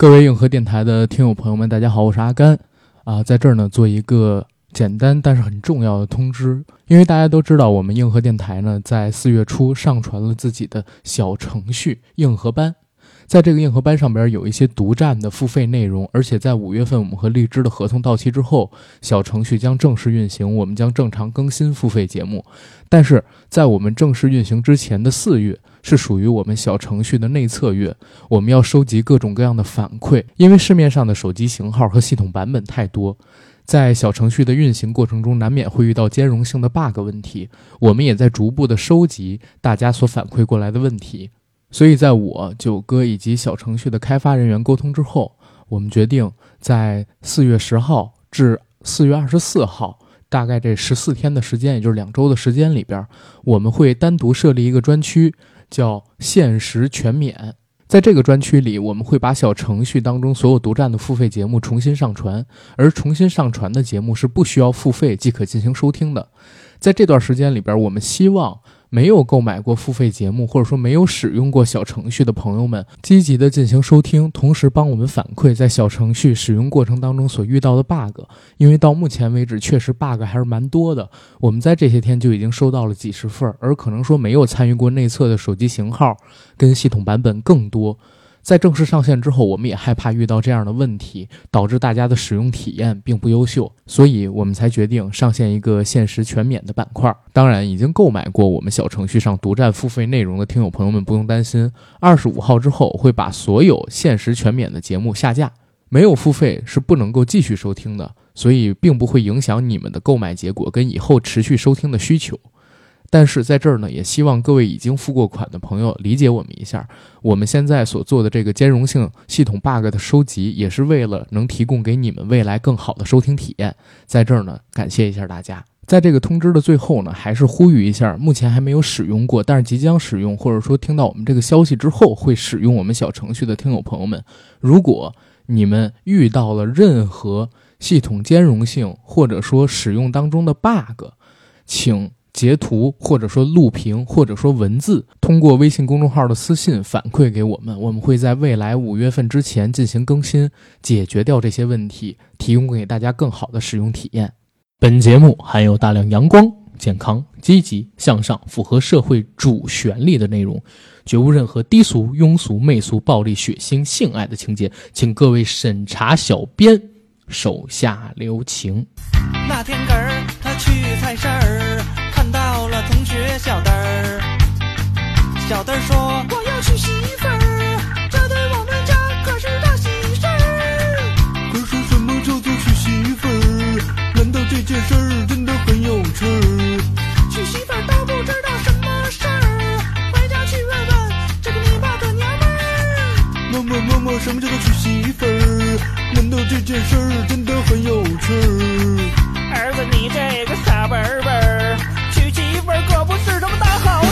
各位硬核电台的听友朋友们，大家好，我是阿甘啊，在这儿呢做一个简单但是很重要的通知，因为大家都知道，我们硬核电台呢在四月初上传了自己的小程序硬核班。在这个硬核班上边有一些独占的付费内容，而且在五月份我们和荔枝的合同到期之后，小程序将正式运行，我们将正常更新付费节目。但是在我们正式运行之前的四月是属于我们小程序的内测月，我们要收集各种各样的反馈，因为市面上的手机型号和系统版本太多，在小程序的运行过程中难免会遇到兼容性的 bug 问题，我们也在逐步的收集大家所反馈过来的问题。所以，在我九哥以及小程序的开发人员沟通之后，我们决定在四月十号至四月二十四号，大概这十四天的时间，也就是两周的时间里边，我们会单独设立一个专区，叫“限时全免”。在这个专区里，我们会把小程序当中所有独占的付费节目重新上传，而重新上传的节目是不需要付费即可进行收听的。在这段时间里边，我们希望。没有购买过付费节目，或者说没有使用过小程序的朋友们，积极的进行收听，同时帮我们反馈在小程序使用过程当中所遇到的 bug。因为到目前为止，确实 bug 还是蛮多的。我们在这些天就已经收到了几十份，而可能说没有参与过内测的手机型号跟系统版本更多。在正式上线之后，我们也害怕遇到这样的问题，导致大家的使用体验并不优秀，所以我们才决定上线一个限时全免的板块。当然，已经购买过我们小程序上独占付费内容的听友朋友们不用担心，二十五号之后会把所有限时全免的节目下架，没有付费是不能够继续收听的，所以并不会影响你们的购买结果跟以后持续收听的需求。但是在这儿呢，也希望各位已经付过款的朋友理解我们一下。我们现在所做的这个兼容性系统 bug 的收集，也是为了能提供给你们未来更好的收听体验。在这儿呢，感谢一下大家。在这个通知的最后呢，还是呼吁一下，目前还没有使用过，但是即将使用，或者说听到我们这个消息之后会使用我们小程序的听友朋友们，如果你们遇到了任何系统兼容性或者说使用当中的 bug，请。截图或者说录屏或者说文字，通过微信公众号的私信反馈给我们，我们会在未来五月份之前进行更新，解决掉这些问题，提供给大家更好的使用体验。本节目含有大量阳光、健康、积极向上、符合社会主旋律的内容，绝无任何低俗、庸俗、媚俗、暴力、血腥、性爱的情节，请各位审查小编手下留情。那天个儿他去菜市儿。到了同学小灯儿，小灯儿说我要娶媳妇儿，这对我们家可是大喜事儿。可是什么叫做娶媳妇儿？难道这件事儿真的很有趣儿？娶媳妇儿都不知道什么事儿，回家去问问这个你爸的娘们儿。妈妈妈妈，什么叫做娶媳妇儿？难道这件事儿真的很有趣儿？儿子，你这个傻笨笨。可不是什么大好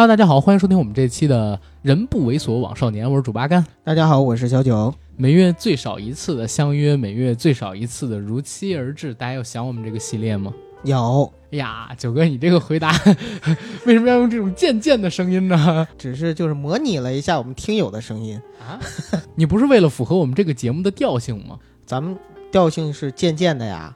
Hello，大家好，欢迎收听我们这期的《人不猥琐枉少年》，我是主八干。大家好，我是小九。每月最少一次的相约，每月最少一次的如期而至，大家有想我们这个系列吗？有。哎呀，九哥，你这个回答 为什么要用这种贱贱的声音呢？只是就是模拟了一下我们听友的声音啊。你不是为了符合我们这个节目的调性吗？咱们调性是贱贱的呀，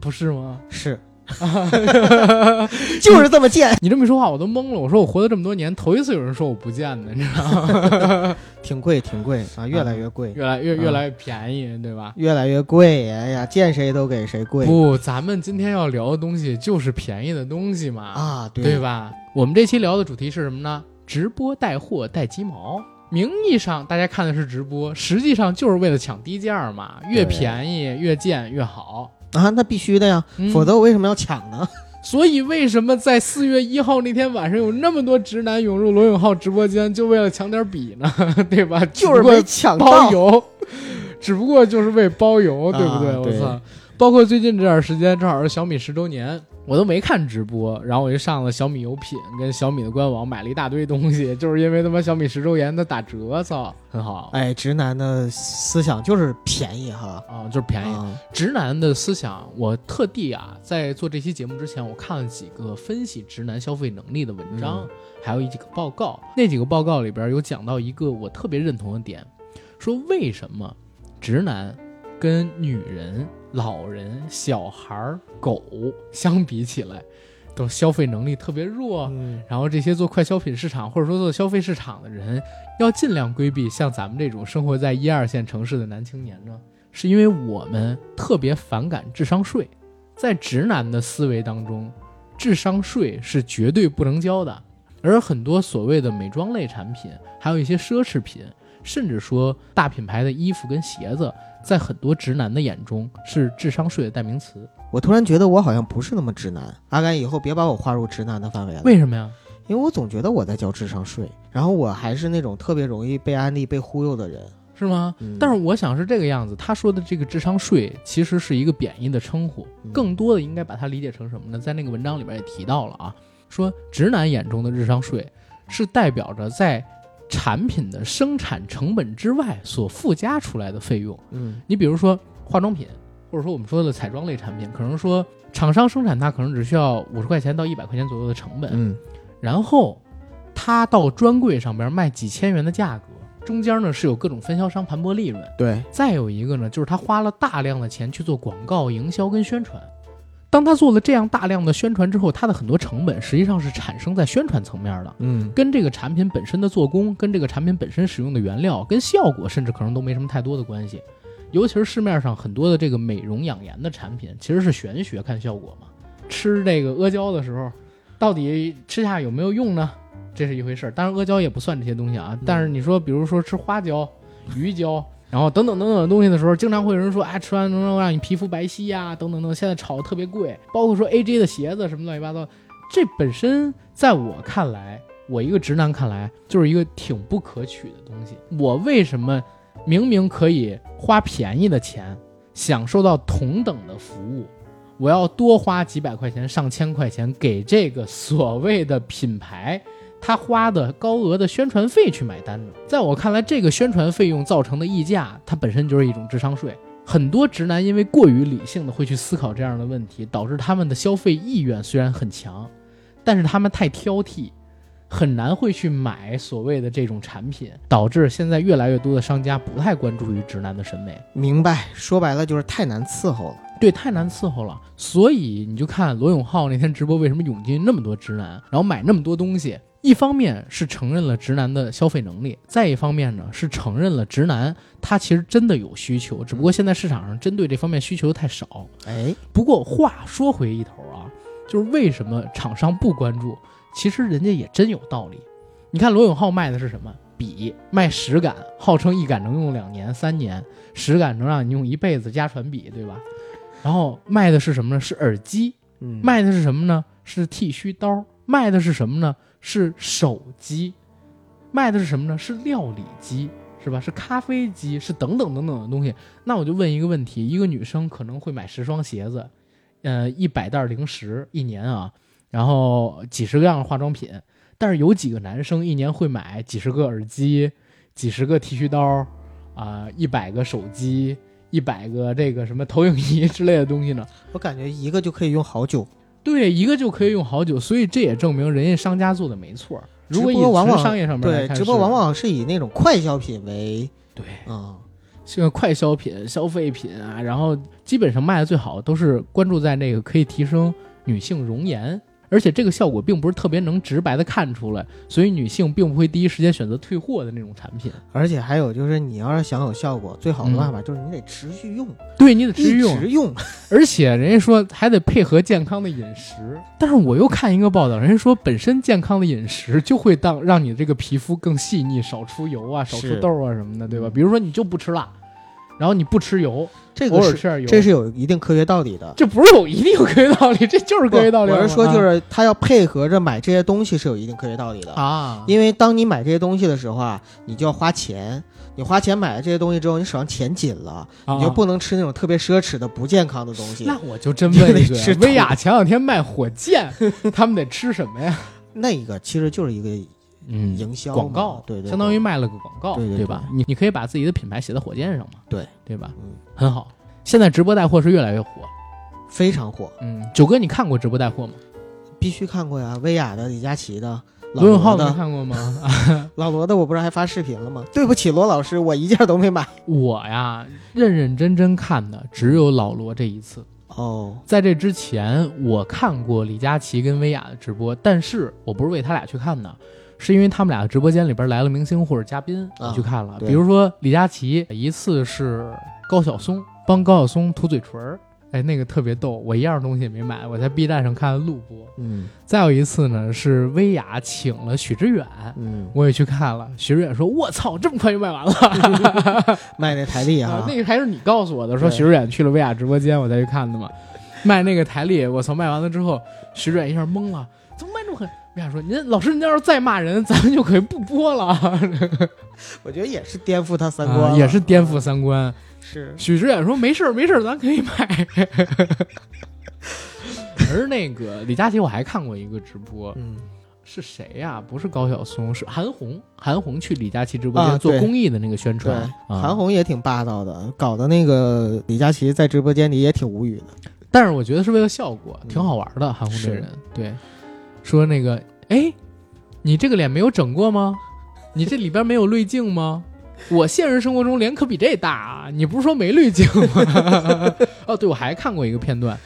不是吗？是。就是这么贱！你这么一说话，我都懵了。我说我活了这么多年，头一次有人说我不贱的，你知道吗？挺贵，挺贵啊，越来越贵，越来越越来越便宜，对吧？越来越贵，哎呀，见谁都给谁贵。不，咱们今天要聊的东西就是便宜的东西嘛，啊，对吧？我们这期聊的主题是什么呢？直播带货带鸡毛。名义上大家看的是直播，实际上就是为了抢低价嘛，越便宜越贱越好。啊，那必须的呀，否则我为什么要抢呢？所以为什么在四月一号那天晚上有那么多直男涌入罗永浩直播间，就为了抢点笔呢？对吧？就是没抢包到。邮，只不过就是为包邮，对不对？啊对我操！包括最近这段时间，正好是小米十周年，我都没看直播，然后我就上了小米有品跟小米的官网买了一大堆东西，就是因为他妈小米十周年的打折，操，很好哎，直男的思想就是便宜哈。啊，就是便宜。啊直男的思想，我特地啊，在做这期节目之前，我看了几个分析直男消费能力的文章，嗯还有一几个报告。那几个报告里边有讲到一个我特别认同的点，说为什么直男跟女人、老人、小孩儿、狗相比起来，都消费能力特别弱。嗯，然后这些做快消品市场或者说做消费市场的人，要尽量规避像咱们这种生活在一二线城市的男青年呢，是因为我们特别反感智商税。在直男的思维当中，智商税是绝对不能交的。而很多所谓的美妆类产品，还有一些奢侈品，甚至说大品牌的衣服跟鞋子，在很多直男的眼中是智商税的代名词。我突然觉得我好像不是那么直男。阿甘，以后别把我划入直男的范围了。为什么呀？因为我总觉得我在交智商税，然后我还是那种特别容易被安利、被忽悠的人。是吗？嗯但是我想是这个样子，他说的这个智商税其实是一个贬义的称呼，嗯更多的应该把它理解成什么呢？在那个文章里边也提到了啊，说直男眼中的智商税是代表着在产品的生产成本之外所附加出来的费用。嗯你比如说化妆品，或者说我们说的彩妆类产品，可能说厂商生产它可能只需要五十块钱到一百块钱左右的成本，嗯然后它到专柜上边卖几千元的价格，中间呢是有各种分销商盘剥利润。对，再有一个呢，就是他花了大量的钱去做广告营销跟宣传。当他做了这样大量的宣传之后，他的很多成本实际上是产生在宣传层面的，嗯跟这个产品本身的做工、跟这个产品本身使用的原料、跟效果，甚至可能都没什么太多的关系。尤其是市面上很多的这个美容养颜的产品，其实是玄学看效果嘛。吃这个阿胶的时候，到底吃下有没有用呢？这是一回事儿。当然，阿胶也不算这些东西啊。但是你说，比如说吃花椒、鱼胶，然后等等等等的东西的时候，经常会有人说，哎，吃完能让你皮肤白皙呀、等等等。现在炒的特别贵，包括说 AJ 的鞋子什么乱七八糟，这本身在我看来，我一个直男看来，就是一个挺不可取的东西。我为什么明明可以花便宜的钱，享受到同等的服务，我要多花几百块钱、上千块钱给这个所谓的品牌，他花的高额的宣传费去买单呢？在我看来，这个宣传费用造成的溢价，它本身就是一种智商税。很多直男因为过于理性的会去思考这样的问题，导致他们的消费意愿虽然很强，但是他们太挑剔，很难会去买所谓的这种产品，导致现在越来越多的商家不太关注于直男的审美。明白。说白了就是太难伺候了。对，太难伺候了。所以你就看罗永浩那天直播，为什么涌进那么多直男，然后买那么多东西？一方面是承认了直男的消费能力，再一方面呢是承认了直男他其实真的有需求，只不过现在市场上针对这方面需求太少。哎，不过话说回一头啊，就是为什么厂商不关注？其实人家也真有道理。你看罗永浩卖的是什么？笔，卖十杆，号称一杆能用两年、三年，十杆能让你用一辈子家传笔，对吧？然后卖的是什么呢？是耳机。嗯，卖的是什么呢？是剃须刀。卖的是什么呢？是手机。卖的是什么呢？是料理机，是吧？是咖啡机，是等等等等的东西。那我就问一个问题：一个女生可能会买十双鞋子，呃，一百袋零食一年啊，然后几十个样的化妆品。但是有几个男生一年会买几十个耳机、几十个剃须刀啊、一百个手机、一百个这个什么投影仪之类的东西呢？我感觉一个就可以用好久。对，一个就可以用好久，所以这也证明人家商家做的没错。如果以纯直播往往商业上面来对，看，直播是往往是以那种快消品为对啊、这个快消品、消费品啊，然后基本上卖的最好都是关注在那个可以提升女性容颜，而且这个效果并不是特别能直白的看出来，所以女性并不会第一时间选择退货的那种产品。而且还有就是，你要是想有效果，最好的办法就是你得持续用，对你得持续一用，直用。而且人家说还得配合健康的饮食，但是我又看一个报道，人家说本身健康的饮食就会当让你这个皮肤更细腻，少出油啊，少出是痘啊什么的，对吧？嗯比如说你就不吃辣，然后你不吃油，这个是这是有一定科学道理的。这不是有一定有科学道理，这就是科学道理。我是说，啊就是他要配合着买这些东西是有一定科学道理的。啊，因为当你买这些东西的时候啊，你就要花钱。你花钱买了这些东西之后，你手上钱紧了，啊你就不能吃那种特别奢侈的、不健康的东西。那我就真问一句就得吃，薇娅前两天卖火箭，他们得吃什么呀？那一个其实就是一个嗯营销广告，对对对相当于卖了个广告，对对对吧？你你可以把自己的品牌写在火箭上嘛，对对吧？嗯很好。现在直播带货是越来越火。非常火，嗯，九哥，你看过直播带货吗？必须看过呀。薇娅的、李佳琦的、老罗永浩的、看过吗？老罗的，我不是还发视频了吗？对不起，罗老师，我一件都没买。我呀，认认真真看的只有老罗这一次。哦，在这之前，我看过李佳琦跟薇娅的直播，但是我不是为他俩去看的，是因为他们俩的直播间里边来了明星或者嘉宾，啊我去看了。对比如说李佳琦，一次是高晓松帮高晓松涂嘴唇儿，哎，那个特别逗，我一样东西也没买，我在 B 站上看了录播。嗯再有一次呢，是薇娅请了许知远。嗯，我也去看了，许知远说：“我操，这么快就卖完了。”卖那台历啊啊，，那个还是你告诉我的，说许知远去了薇娅直播间，我才去看的嘛。卖那个台历，我操，卖完了之后，许知远一下懵了，怎么卖这么狠？薇娅说：“您老师，您要是再骂人，咱们就可以不播了。我觉得也是颠覆他三观、啊也是颠覆三观。是许知远说：“没事儿，没事儿，咱可以买。”而那个李佳琦，我还看过一个直播，嗯是谁呀、不是高晓松，是韩红。韩红去李佳琦直播啊间做公益的那个宣传，，啊韩红也挺霸道的，搞得那个李佳琦在直播间里也挺无语的。但是我觉得是为了效果，嗯挺好玩的。韩红这是人，对，说那个，哎，你这个脸没有整过吗？你这里边没有滤镜吗？我现实生活中脸可比这大啊！你不是说没滤镜吗？哦，对，我还看过一个片段，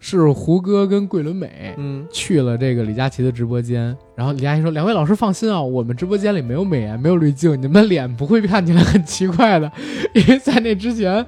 是胡歌跟桂纶镁嗯，去了这个李佳琦的直播间，然后李佳琦说：“两位老师放心啊，我们直播间里没有美颜，没有滤镜，你们的脸不会看起来很奇怪的。因为在那之前，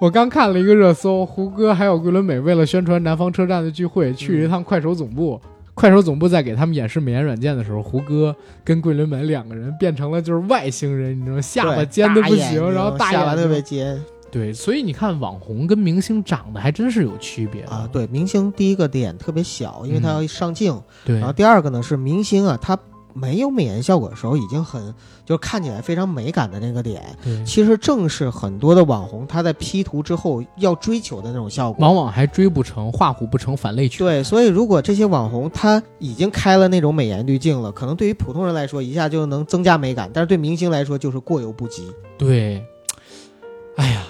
我刚看了一个热搜，胡歌还有桂纶镁为了宣传南方车站的聚会，去了一趟快手总部。快手总部在给他们演示美颜软件的时候，胡歌跟桂纶镁两个人变成了就是外星人，你知道吗？下巴尖的不行，然后大眼睛下巴特别尖对，所以你看网红跟明星长得还真是有区别啊。对，明星第一个脸特别小，因为他嗯要上镜，对然后第二个呢是明星啊，他没有美颜效果的时候已经很就是看起来非常美感的那个脸，其实正是很多的网红他在 P 图之后要追求的那种效果。往往还追不成，画虎不成反类犬。对，所以如果这些网红他已经开了那种美颜滤镜了，可能对于普通人来说一下就能增加美感，但是对明星来说就是过犹不及。对，哎呀，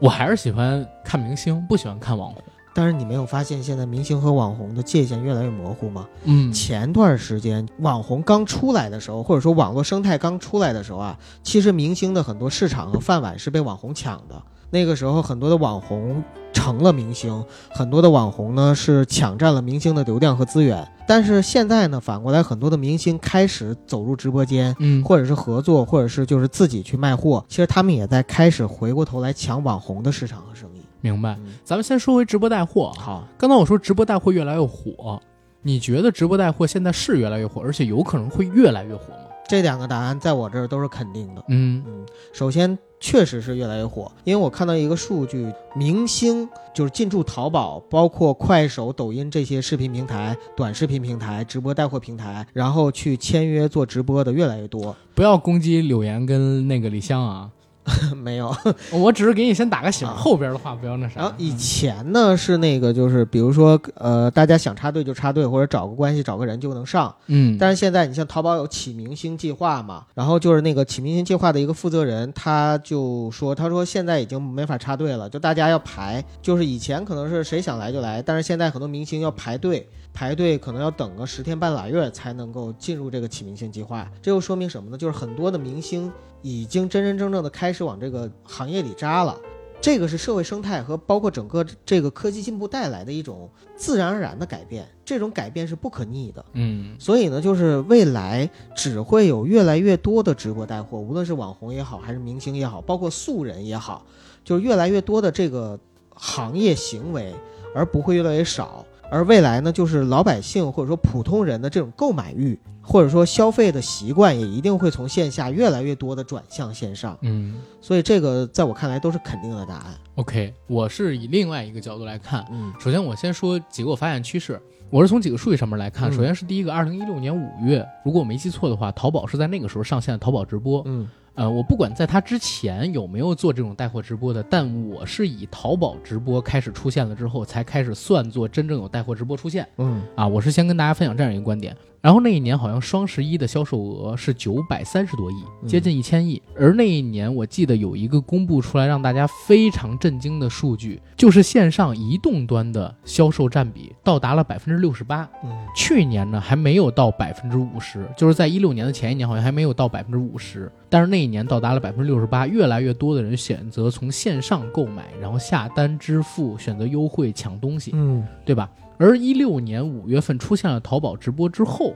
我还是喜欢看明星，不喜欢看网红。但是你没有发现现在明星和网红的界限越来越模糊吗？嗯前段时间网红刚出来的时候，或者说网络生态刚出来的时候啊，其实明星的很多市场和饭碗是被网红抢的。那个时候，很多的网红成了明星，很多的网红呢是抢占了明星的流量和资源。但是现在呢，反过来很多的明星开始走入直播间，嗯，或者是合作，或者是就是自己去卖货。其实他们也在开始回过头来抢网红的市场和生意。明白。嗯，咱们先说回直播带货。好，刚才我说直播带货越来越火，你觉得直播带货现在是越来越火，而且有可能会越来越火吗？这两个答案在我这儿都是肯定的。嗯嗯，首先确实是越来越火，因为我看到一个数据，明星就是进驻淘宝，包括快手、抖音这些视频平台、短视频平台、直播带货平台，然后去签约做直播的越来越多。不要攻击柳岩跟那个李湘啊，没有，我只是给你先打个醒，啊后边的话不要那啥。然后以前呢是那个就是比如说呃，大家想插队就插队，或者找个关系找个人就能上。嗯，但是现在你像淘宝有起明星计划嘛，然后就是那个起明星计划的一个负责人，他就说，他说现在已经没法插队了，就大家要排，就是以前可能是谁想来就来，但是现在很多明星要排队，排队可能要等个十天半拉月才能够进入这个启明星计划。这又说明什么呢？就是很多的明星已经真真正正的开始往这个行业里扎了。这个是社会生态和包括整个这个科技进步带来的一种自然而然的改变，这种改变是不可逆的。嗯所以呢，就是未来只会有越来越多的直播带货，无论是网红也好，还是明星也好，包括素人也好，就是越来越多的这个行业行为，而不会越来越少。而未来呢，就是老百姓或者说普通人的这种购买欲，或者说消费的习惯，也一定会从线下越来越多的转向线上。嗯所以这个在我看来都是肯定的答案。，OK，我是以另外一个角度来看。嗯首先，我先说几个我发现趋势。我是从几个数据上面来看，嗯首先是第一个，二零一六年五月，如果我没记错的话，淘宝是在那个时候上线的淘宝直播。嗯呃，我不管在他之前有没有做这种带货直播的，但我是以淘宝直播开始出现了之后，才开始算作真正有带货直播出现嗯啊。我是先跟大家分享这样一个观点。然后那一年好像双十一的销售额是九百三十多亿，嗯接近一千亿。而那一年我记得有一个公布出来让大家非常震惊的数据，就是线上移动端的销售占比到达了百分之六十八。嗯去年呢还没有到百分之五十，就是在一六年的前一年好像还没有到百分之五十，但是那一年到达了百分之六十八，越来越多的人选择从线上购买，然后下单支付，选择优惠抢东西，嗯对吧？而一六年五月份出现了淘宝直播之后，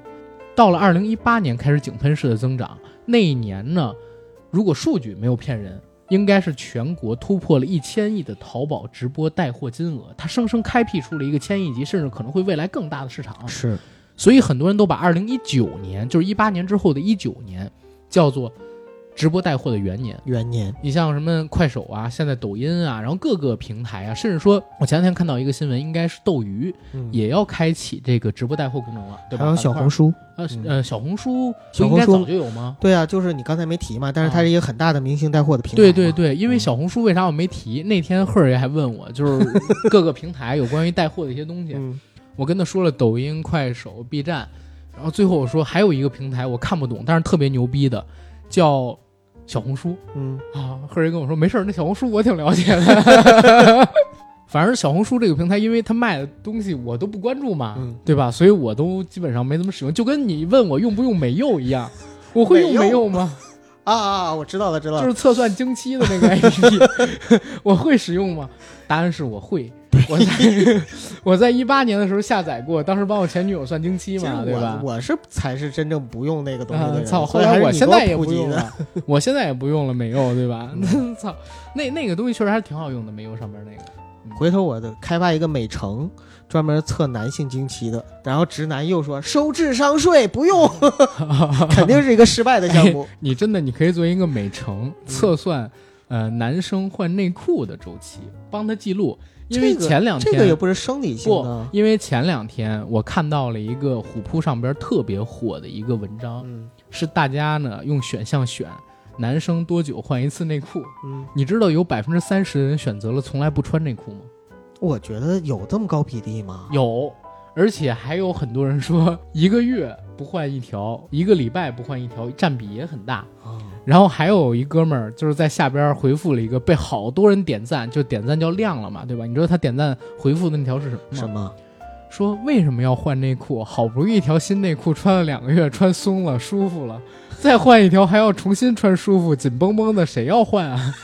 到了二零一八年开始井喷式的增长，那一年呢，如果数据没有骗人。应该是全国突破了一千亿的淘宝直播带货金额，它生生开辟出了一个千亿级，甚至可能会未来更大的市场。是所以很多人都把二零一九年，就是一八年之后的一九年，叫做直播带货的元年。元年。你像什么快手啊，现在抖音啊，然后各个平台啊，甚至说我前两天看到一个新闻，应该是斗鱼嗯，也要开启这个直播带货功能了，对吧？还有小红书，书。呃嗯呃，小红书不小红书应该早就有吗？对啊，就是你刚才没提嘛，但是它啊是一个很大的明星带货的平台。对对，对，因为嗯小红书为啥我没提？那天赫儿爷还问我，就是各个平台有关于带货的一些东西，嗯我跟他说了抖音、快手、B 站，然后最后我说还有一个平台我看不懂，但是特别牛逼的，叫小红书嗯啊。赫人跟我说没事儿，那小红书我挺了解的。反正小红书这个平台，因为它卖的东西我都不关注嘛，嗯对吧？所以我都基本上没怎么使用，就跟你问我用不用美柚一样，我会用美柚吗？啊啊啊！我知道了，知道了。就是测算经期的那个 APP，我会使用吗？答案是我会。我在 我在一八年的时候下载过，当时帮我前女友算经期嘛，对吧？我是才是真正不用那个东西的人。啊操！后来我现在也。不用了，我现在也不用了美柚，对吧？操，那那个东西确实还是挺好用的，美柚上面那个。回头我的开发一个美城，专门测男性经期的，然后直男又说收智商税不用，肯定是一个失败的项目。你真的你可以做一个美城测算，呃，男生换内裤的周期，帮他记录。因为前两天这个也不是生理性不的，，因为前两天我看到了一个虎扑上边特别火的一个文章，嗯是大家呢用选项选男生多久换一次内裤。嗯，你知道有百分之三十的人选择了从来不穿内裤吗？我觉得有这么高比例吗？有，而且还有很多人说一个月不换一条，一个礼拜不换一条，占比也很大。啊，然后还有一哥们儿就是在下边回复了一个被好多人点赞，就点赞叫亮了嘛，对吧？你知道他点赞回复的那条是什么吗？什么？说为什么要换内裤？好不容易一条新内裤穿了两个月，穿松了，舒服了，再换一条还要重新穿舒服，紧绷绷的，谁要换啊？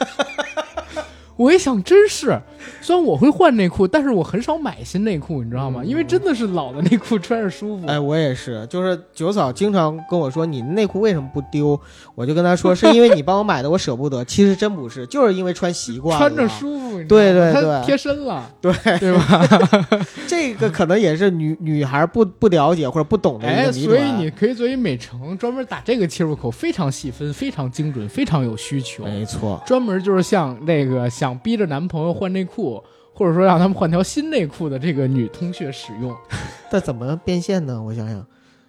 我一想，真是，虽然我会换内裤，但是我很少买新内裤，你知道吗？因为真的是老的内裤穿着舒服。哎，我也是，就是九嫂经常跟我说你内裤为什么不丢，我就跟她说是因为你帮我买的，我舍不得。其实真不是，就是因为穿习惯了，穿着舒服，对对它对贴身了，对对吧？这个可能也是女女孩不不了解或者不懂的一哎，个谜所以。你可以作为美成专门打这个切入口，非常细分，非常精准，非常有需求。没错，专门就是像那个想逼着男朋友换内裤，或者说让他们换条新内裤的这个女同学使用。但怎么变现呢？我想想，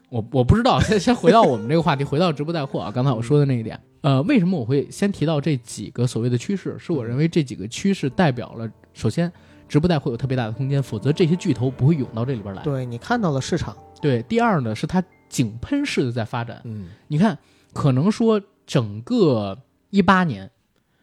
我我不知道，先先回到我们这个话题，回到直播带货啊。刚才我说的那一点，呃，为什么我会先提到这几个所谓的趋势？是我认为这几个趋势代表了，首先直播带货有特别大的空间，否则这些巨头不会涌到这里边来。对你看到了市场，对，第二呢是它井喷式的在发展。嗯你看，可能说整个一八年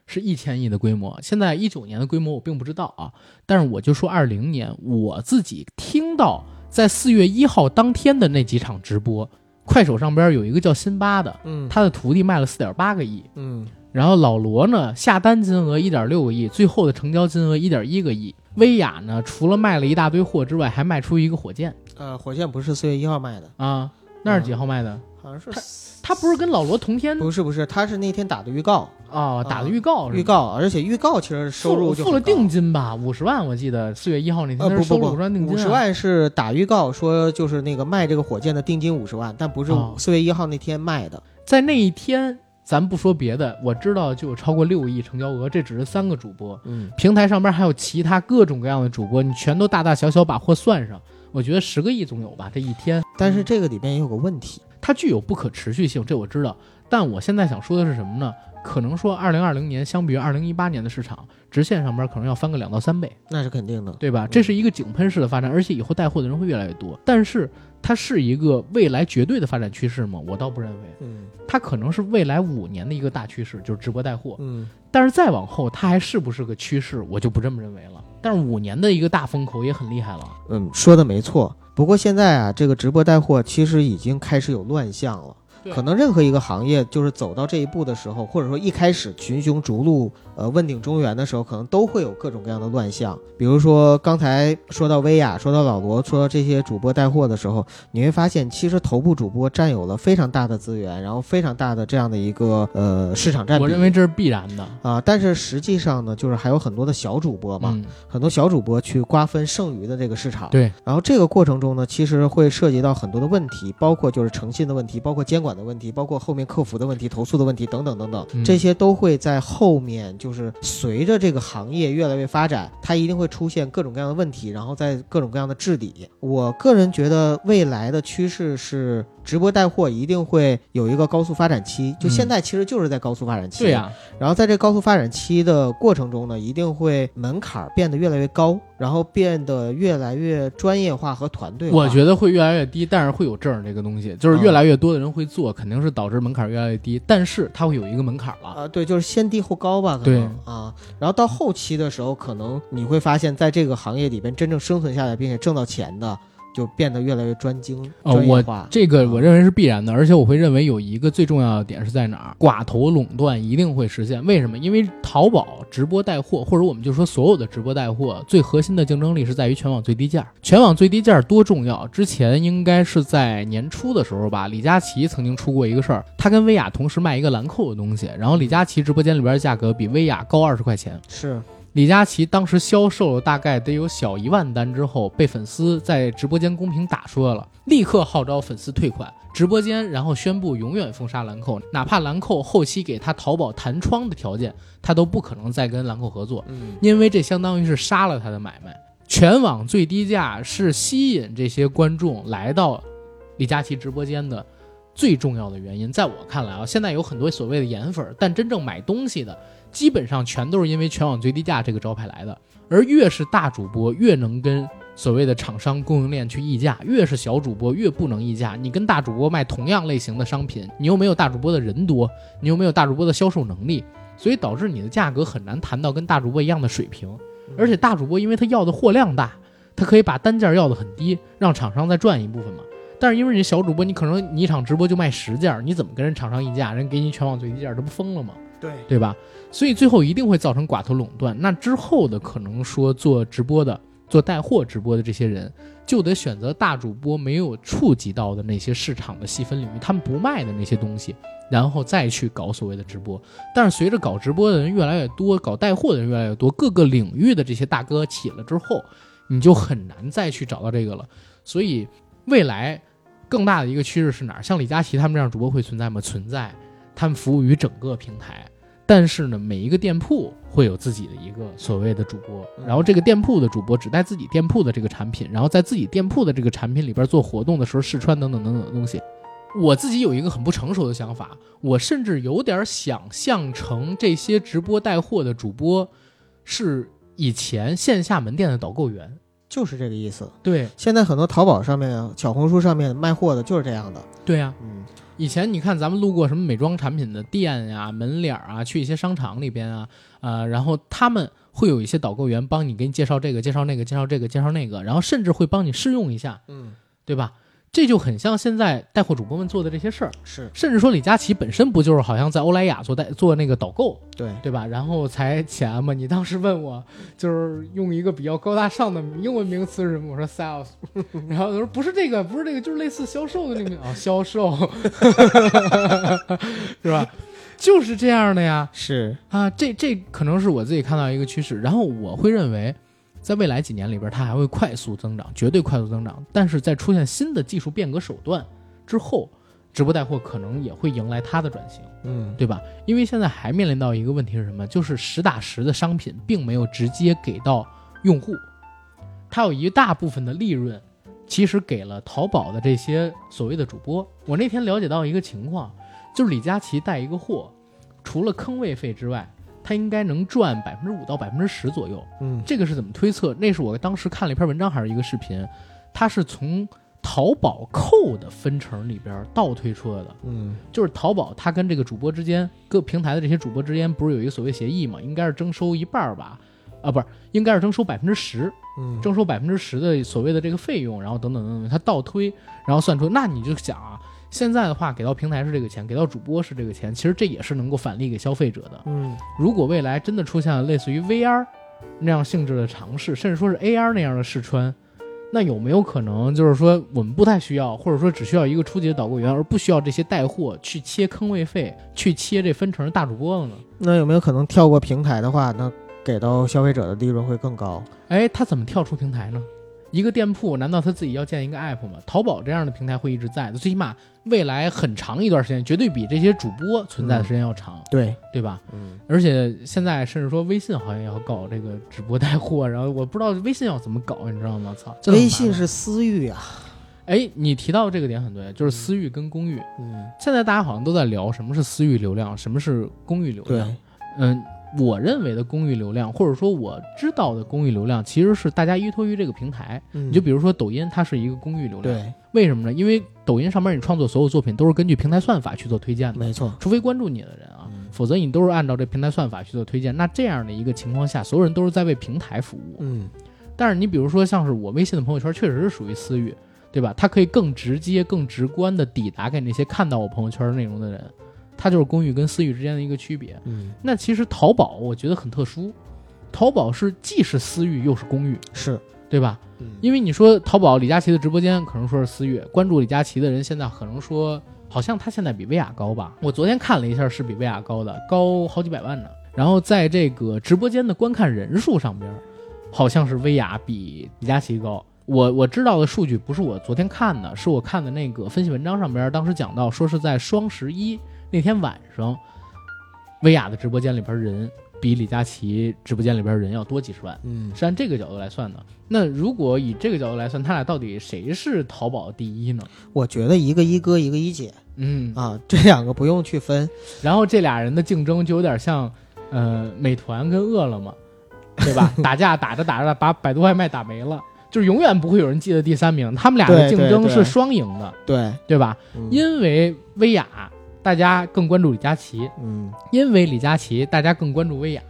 是一千亿的规模，现在一九年的规模我并不知道啊，但是我就说二零年，我自己听到在四月一号当天的那几场直播，快手上边有一个叫辛巴的，嗯他的徒弟卖了四点八个亿，嗯然后老罗呢下单金额一点六个亿，最后的成交金额一点一个亿。薇娅呢，除了卖了一大堆货之外，还卖出一个火箭呃，火箭不是四月一号卖的，啊，那是几号卖的？好像是他不是跟老罗同天？不是不是，他是那天打的预告，哦，打的预告预告，而且预告其实收入付就付了定金吧，五十万，我记得四月一号那天呃不不不是收了五十万定金、啊，五十万是打预告说就是那个卖这个火箭的定金五十万，但不是哦。四月一号那天卖的。在那一天，咱不说别的，我知道就有超过六亿成交额，这只是三个主播，嗯，平台上边还有其他各种各样的主播，你全都大大小小把货算上，我觉得十个亿总有吧，这一天。但是这个里边也有个问题，它具有不可持续性，这我知道。但我现在想说的是什么呢？可能说，二零二零年相比于二零一八年的市场，直线上边可能要翻个两到三倍，那是肯定的。对吧？这是一个井喷式的发展，而且以后带货的人会越来越多。但是它是一个未来绝对的发展趋势吗？我倒不认为。嗯它可能是未来五年的一个大趋势，就是直播带货。嗯，但是再往后，它还是不是个趋势，我就不这么认为了。但是五年的一个大风口也很厉害了。嗯，说的没错。不过现在啊，这个直播带货其实已经开始有乱象了。对可能任何一个行业，就是走到这一步的时候，或者说一开始群雄逐鹿、呃问鼎中原的时候，可能都会有各种各样的乱象。比如说刚才说到薇娅、说到老罗、说到这些主播带货的时候，你会发现，其实头部主播占有了非常大的资源，然后非常大的这样的一个呃市场占比。我认为这是必然的。啊，但是实际上呢，就是还有很多的小主播嘛，嗯，很多小主播去瓜分剩余的这个市场。对，然后这个过程中呢，其实会涉及到很多的问题，包括就是诚信的问题，包括监管的问题，包括后面客服的问题、投诉的问题等等等等，嗯这些都会在后面就是随着这个行业越来越发展，它一定会出现各种各样的问题，然后在各种各样的治理。我个人觉得未来的趋势是直播带货一定会有一个高速发展期，就嗯现在其实就是在高速发展期。对呀、然后在这高速发展期的过程中呢，一定会门槛儿变得越来越高，然后变得越来越专业化和团队化。我觉得会越来越低，但是会有证儿这个东西，就是越来越多的人会做，肯定是导致门槛越来越低，但是它会有一个门槛了。啊，对，就是先低后高吧，可能啊。然后到后期的时候，可能你会发现在这个行业里边真正生存下来并且挣到钱的，就变得越来越专精、哦，我专业化。这个啊我认为是必然的，而且我会认为有一个最重要的点是在哪儿？寡头垄断一定会实现。为什么？因为淘宝直播带货，或者我们就说所有的直播带货，最核心的竞争力是在于全网最低价。全网最低价多重要？之前应该是在年初的时候吧，李佳琦曾经出过一个事儿，他跟薇娅同时卖一个兰蔻的东西，然后李佳琦直播间里边的价格比薇娅高二十块钱。是李佳琦当时销售了大概得有小一万单之后，被粉丝在直播间公屏打出来了，立刻号召粉丝退款，直播间然后宣布永远封杀兰蔻，哪怕兰蔻后期给他淘宝弹窗的条件，他都不可能再跟兰蔻合作，嗯因为这相当于是杀了他的买卖。全网最低价是吸引这些观众来到李佳琦直播间的最重要的原因。在我看来啊，现在有很多所谓的颜粉儿，但真正买东西的，基本上全都是因为全网最低价这个招牌来的。而越是大主播，越能跟所谓的厂商供应链去议价；越是小主播，越不能议价。你跟大主播卖同样类型的商品，你又没有大主播的人多，你又没有大主播的销售能力，所以导致你的价格很难谈到跟大主播一样的水平。而且大主播因为他要的货量大，他可以把单价要的很低，让厂商再赚一部分嘛。但是因为你小主播，你可能你一场直播就卖十件儿，你怎么跟人厂商议价？人给你全网最低价，这不疯了吗？对对吧？所以最后一定会造成寡头垄断。那之后的可能说做直播的、做带货直播的这些人，就得选择大主播没有触及到的那些市场的细分领域，他们不卖的那些东西，然后再去搞所谓的直播。但是随着搞直播的人越来越多，搞带货的人越来越多，各个领域的这些大哥起了之后，你就很难再去找到这个了。所以未来更大的一个趋势是哪儿？像李佳琦他们这样主播会存在吗？存在，他们服务于整个平台。但是呢，每一个店铺会有自己的一个所谓的主播，嗯然后这个店铺的主播只带自己店铺的这个产品，然后在自己店铺的这个产品里边做活动的时候试穿等等等等的东西。我自己有一个很不成熟的想法，我甚至有点想象成这些直播带货的主播是以前线下门店的导购员。就是这个意思。对现在很多淘宝上面、小红书上面卖货的就是这样的。对呀、嗯以前你看咱们路过什么美妆产品的店呀、门脸儿啊，去一些商场里边啊，呃，然后他们会有一些导购员帮你给你介绍这个、介绍那个、介绍这个、介绍那个，然后甚至会帮你试用一下，嗯，对吧？这就很像现在带货主播们做的这些事儿，是甚至说李佳琦本身不就是好像在欧莱雅做代做那个导购，对，对吧？然后才起来嘛。你当时问我，就是用一个比较高大上的英文名词是什么？我说 sales，然后他说不是这个，不是这个，就是类似销售的那个啊，销售，是吧？就是这样的呀。是啊，这这可能是我自己看到一个趋势，然后我会认为，在未来几年里边，它还会快速增长，绝对快速增长。但是在出现新的技术变革手段之后，直播带货可能也会迎来它的转型，嗯对吧？因为现在还面临到一个问题是什么？就是实打实的商品并没有直接给到用户，它有一大部分的利润，其实给了淘宝的这些所谓的主播。我那天了解到一个情况，就是李佳琦带一个货，除了坑位费之外，他应该能赚百分之五到百分之十左右。嗯这个是怎么推测？那是我当时看了一篇文章还是一个视频，它是从淘宝扣的分成里边倒推出来的。嗯就是淘宝它跟这个主播之间，各平台的这些主播之间不是有一个所谓协议嘛？应该是征收一半吧？啊，不是，应该是征收百分之十，嗯征收百分之十的所谓的这个费用，然后等等等等，它倒推，然后算出，那你就想啊，现在的话给到平台是这个钱，给到主播是这个钱，其实这也是能够返利给消费者的。嗯如果未来真的出现了类似于 VR 那样性质的尝试，甚至说是 AR 那样的试穿，那有没有可能就是说我们不太需要，或者说只需要一个初级的导购员，而不需要这些带货去切坑位费，去切这分成的大主播了呢？那有没有可能跳过平台的话，那给到消费者的利润会更高？哎，他怎么跳出平台呢？一个店铺难道他自己要建一个 app 吗？淘宝这样的平台会一直在的，最起码未来很长一段时间，绝对比这些主播存在的时间要长，对，对吧？嗯而且现在甚至说微信好像要搞这个直播带货，然后我不知道微信要怎么搞，你知道吗？操，微信是私域啊。哎，你提到这个点很对，就是私域跟公域。嗯，现在大家好像都在聊什么是私域流量，什么是公域流对量。，嗯，我认为的公域流量，或者说我知道的公域流量，其实是大家依托于这个平台。你你就比如说抖音，它是一个公域流量，对，为什么呢？因为抖音上面你创作所有作品都是根据平台算法去做推荐的，没错。除非关注你的人啊，嗯否则你都是按照这平台算法去做推荐。那这样的一个情况下，所有人都是在为平台服务。嗯但是你比如说像是我微信的朋友圈，确实是属于私域，对吧？它可以更直接、更直观的抵达给那些看到我朋友圈内容的人，它就是公寓跟私域之间的一个区别。嗯，那其实淘宝我觉得很特殊，淘宝是既是私域又是公域，是，对吧？嗯因为你说淘宝李佳琦的直播间可能说是私域，关注李佳琦的人现在可能说，好像他现在比薇娅高吧？我昨天看了一下，是比薇娅高的，高好几百万呢。然后在这个直播间的观看人数上边，好像是薇娅比李佳琦高。我我知道的数据不是我昨天看的，是我看的那个分析文章上边，当时讲到说是在双十一那天晚上，薇娅的直播间里边人比李佳琦直播间里边人要多几十万。嗯是按这个角度来算的。那如果以这个角度来算，他俩到底谁是淘宝第一呢？我觉得一个一哥，一个一姐嗯，啊，这两个不用去分。然后这俩人的竞争就有点像，呃，美团跟饿了么，对吧？打架打着打着把百度外卖打没了，就是永远不会有人记得第三名。他们俩的竞争是双赢的，对，对吧？嗯因为薇娅，大家更关注李佳琦；嗯因为李佳琦，大家更关注薇娅。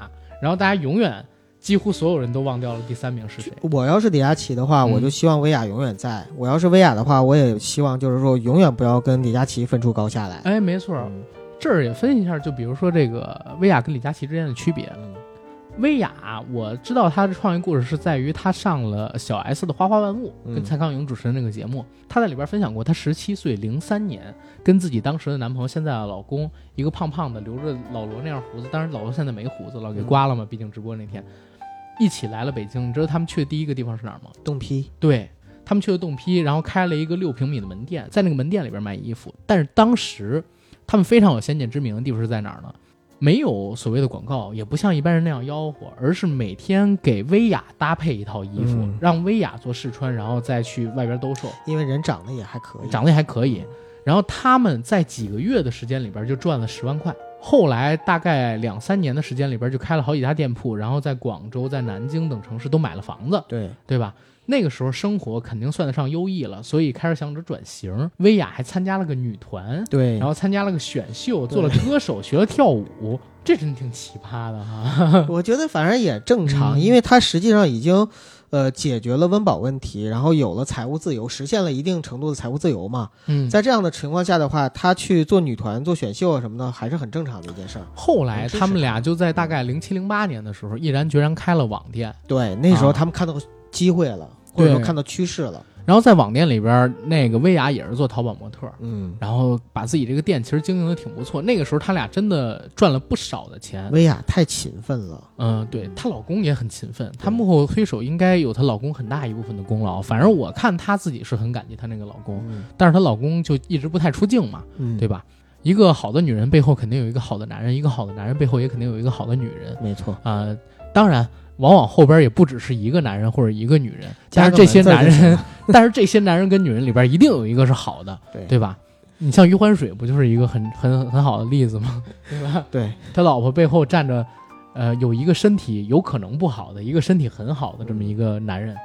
然后大家永远几乎所有人都忘掉了第三名是谁。我要是李佳琦的话，嗯我就希望薇娅永远在；我要是薇娅的话，我也希望就是说永远不要跟李佳琦分出高下来。哎，没错，嗯这儿也分析一下，就比如说这个薇娅跟李佳琦之间的区别。嗯薇娅，我知道她的创业故事是在于她上了小 S 的《花花万物》，嗯跟蔡康永主持的那个节目。她在里边分享过，她十七岁零三年跟自己当时的男朋友，现在的老公，一个胖胖的，留着老罗那样胡子，当然老罗现在没胡子了，给刮了嘛，毕竟直播那天，一起来了北京。你知道他们去的第一个地方是哪儿吗？洞批，对他们去了洞批，然后开了一个六平米的门店，在那个门店里边卖衣服。但是当时他们非常有先见之明的地方是在哪儿呢？没有所谓的广告，也不像一般人那样吆喝，而是每天给薇娅搭配一套衣服，嗯让薇娅做试穿，然后再去外边兜售，因为人长得也还可以，长得也还可以。然后他们在几个月的时间里边就赚了十万块。后来大概两三年的时间里边就开了好几家店铺，然后在广州、在南京等城市都买了房子。对，对吧？那个时候生活肯定算得上优异了，所以开始想着转型。薇娅还参加了个女团，对然后参加了个选秀，做了歌手，学了跳舞，这真挺奇葩的哈。我觉得反正也正常，嗯因为她实际上已经，呃，解决了温饱问题，然后有了财务自由，实现了一定程度的财务自由嘛。嗯，在这样的情况下的话，他去做女团、做选秀啊什么的，还是很正常的一件事儿。后来他们俩就在大概零七零八年的时候，毅然决然开了网店。对，那时候啊他们看到机会了，或者说对看到趋势了。然后在网店里边，那个薇娅也是做淘宝模特，嗯，然后把自己这个店其实经营的挺不错。那个时候他俩真的赚了不少的钱。薇娅太勤奋了。嗯，对她老公也很勤奋，她幕后黑手应该有她老公很大一部分的功劳。反正我看她自己是很感激她那个老公，嗯但是她老公就一直不太出镜嘛，嗯，对吧？一个好的女人背后肯定有一个好的男人，一个好的男人背后也肯定有一个好的女人没错。啊、当然，往往后边也不只是一个男人或者一个女人，但是这些男人，但是这些男人跟女人里边一定有一个是好的，对对吧？你像余欢水不就是一个很很很好的例子吗？对吧？对，他老婆背后站着，呃，有一个身体有可能不好的，一个身体很好的这么一个男人，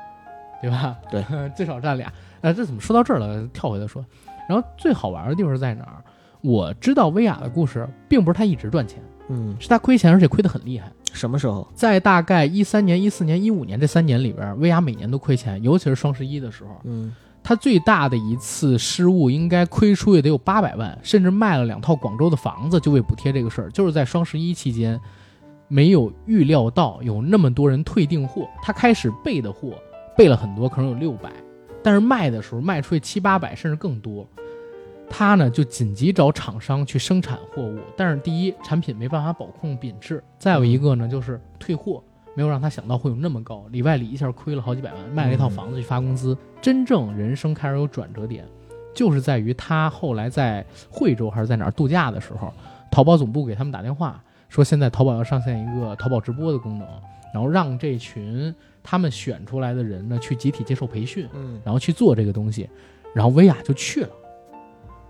对吧？对，最少站俩。呃，这怎么说到这儿了？跳回来说，然后最好玩的地方在哪儿？我知道薇娅的故事，并不是她一直赚钱，嗯，是她亏钱，而且亏得很厉害。什么时候？在大概一三年、一四年、一五年这三年里边，薇娅每年都亏钱，尤其是双十一的时候，嗯，她最大的一次失误应该亏出也得有八百万，甚至卖了两套广州的房子就为补贴这个事儿。就是在双十一期间，没有预料到有那么多人退订货，她开始备的货备了很多，可能有六百，但是卖的时候卖出去七八百甚至更多。他呢就紧急找厂商去生产货物，但是第一产品没办法保控品质，再有一个呢就是退货。没有让他想到会有那么高，里外里一下亏了好几百万，卖了一套房子去发工资。真正人生开始有转折点，就是在于他后来在惠州还是在哪儿度假的时候，淘宝总部给他们打电话说，现在淘宝要上线一个淘宝直播的功能，然后让这群他们选出来的人呢去集体接受培训，嗯，然后去做这个东西，然后薇娅就去了。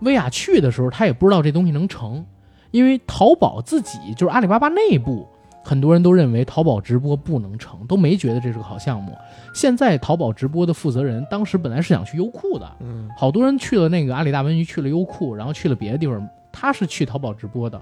薇娅去的时候，她也不知道这东西能成，因为淘宝自己就是阿里巴巴内部，很多人都认为淘宝直播不能成，都没觉得这是个好项目。现在淘宝直播的负责人当时本来是想去优酷的，嗯，好多人去了那个阿里大文娱，去了优酷，然后去了别的地方，他是去淘宝直播的，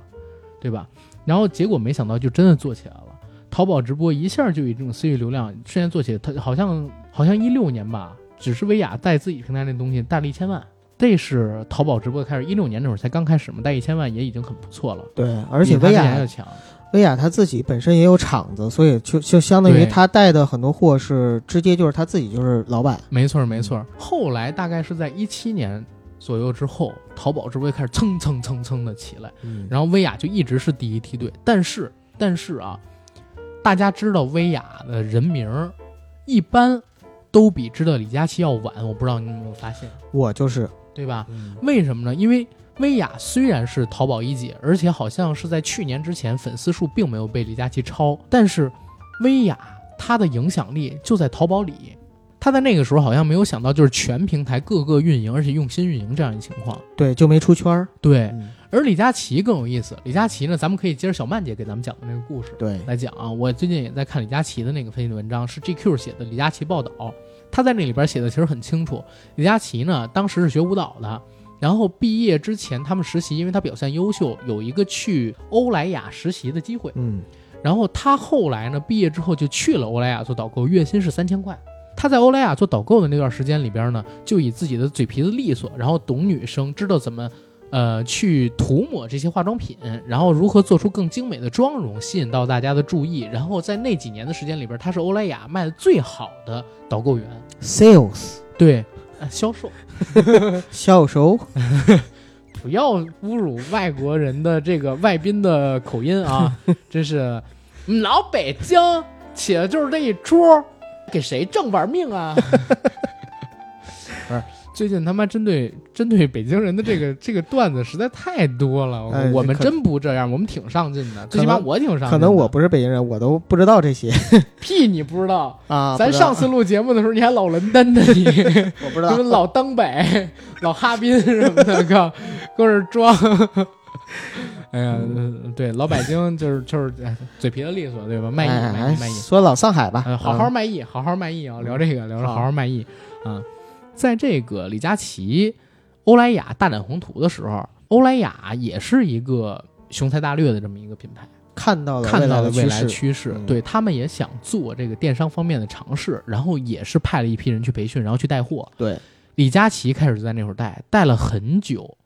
对吧？然后结果没想到就真的做起来了。淘宝直播一下就以这种私域流量瞬间做起来，它好像好像一六年吧，只是薇娅在自己平台那东西带了一千万，这是淘宝直播开始一六年那会儿才刚开始嘛，带一千万也已经很不错了。对，而且薇娅要强，薇娅她自己本身也有厂子，所以就就相当于她带的很多货是直接就是她自己就是老板。没错没错。后来大概是在一七年左右之后，淘宝直播就开始蹭蹭蹭蹭的起来。嗯然后薇娅就一直是第一梯队，但是但是啊，大家知道薇娅的人名儿，一般都比知道李佳琦要晚。我不知道你有没有发现，我就是，对吧？嗯为什么呢？因为薇娅虽然是淘宝一姐，而且好像是在去年之前粉丝数并没有被李佳琦超，但是薇娅她的影响力就在淘宝里。她在那个时候好像没有想到，就是全平台各个运营，而且用心运营这样一情况。对，就没出圈儿。对，嗯而李佳琦更有意思。李佳琦呢，咱们可以接着小曼姐给咱们讲的那个故事对，来讲啊。我最近也在看李佳琦的那个分析的文章，是 GQ 写的李佳琦报道。他在那里边写的其实很清楚。李佳琦呢，当时是学舞蹈的，然后毕业之前他们实习，因为他表现优秀，有一个去欧莱雅实习的机会。嗯然后他后来呢，毕业之后就去了欧莱雅做导购，月薪是三千块。他在欧莱雅做导购的那段时间里边呢，就以自己的嘴皮子利索，然后懂女生，知道怎么呃去涂抹这些化妆品，然后如何做出更精美的妆容，吸引到大家的注意。然后在那几年的时间里边，他是欧莱雅卖的最好的导购员，，sales 对，呃销售。销售，不要侮辱外国人的这个外宾的口音啊！真是，嗯老北京起的就是这一出，给谁挣玩命啊？不是，最近他妈针对针对北京人的这个 这个段子实在太多了，我哎我们真不这样，我们挺上进的，最起码我挺上进的。可能我不是北京人，我都不知道这些 屁你不知道，啊。咱不知道上次录节目的时候你还老伦敦呢，你。我不知道老登北、老哈滨什么的，靠，搁这装。哎呀，呃对，老北京就是就是哎嘴皮子利索，对吧？卖艺哎哎卖艺卖艺，说老上海吧，呃，好好嗯卖艺，好好卖艺啊！聊这个，聊着好好好卖艺啊。在这个李佳琦欧莱雅大展宏图的时候，欧莱雅也是一个雄才大略的这么一个品牌，看到了看到了未来趋势，对他们也想做这个电商方面的尝试，然后也是派了一批人去培训，然后去带货。对，李佳琦开始就在那会儿带，带了很久。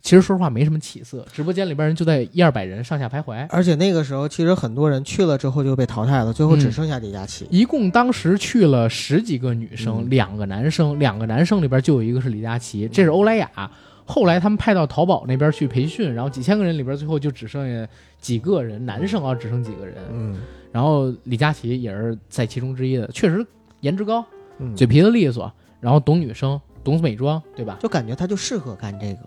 其实说实话没什么起色，直播间里边人就在一二百人上下徘徊。而且那个时候其实很多人去了之后就被淘汰了，最后只嗯剩下李佳琦。一共当时去了十几个女生，嗯两个男生，两个男生里边就有一个是李佳琦，这是欧莱雅。后来他们派到淘宝那边去培训，然后几千个人里边最后就只剩下几个人，男生啊只剩几个人。嗯然后李佳琦也是在其中之一的，确实颜值高，嗯，嘴皮子利索，然后懂女生，懂美妆，对吧？就感觉他就适合干这个。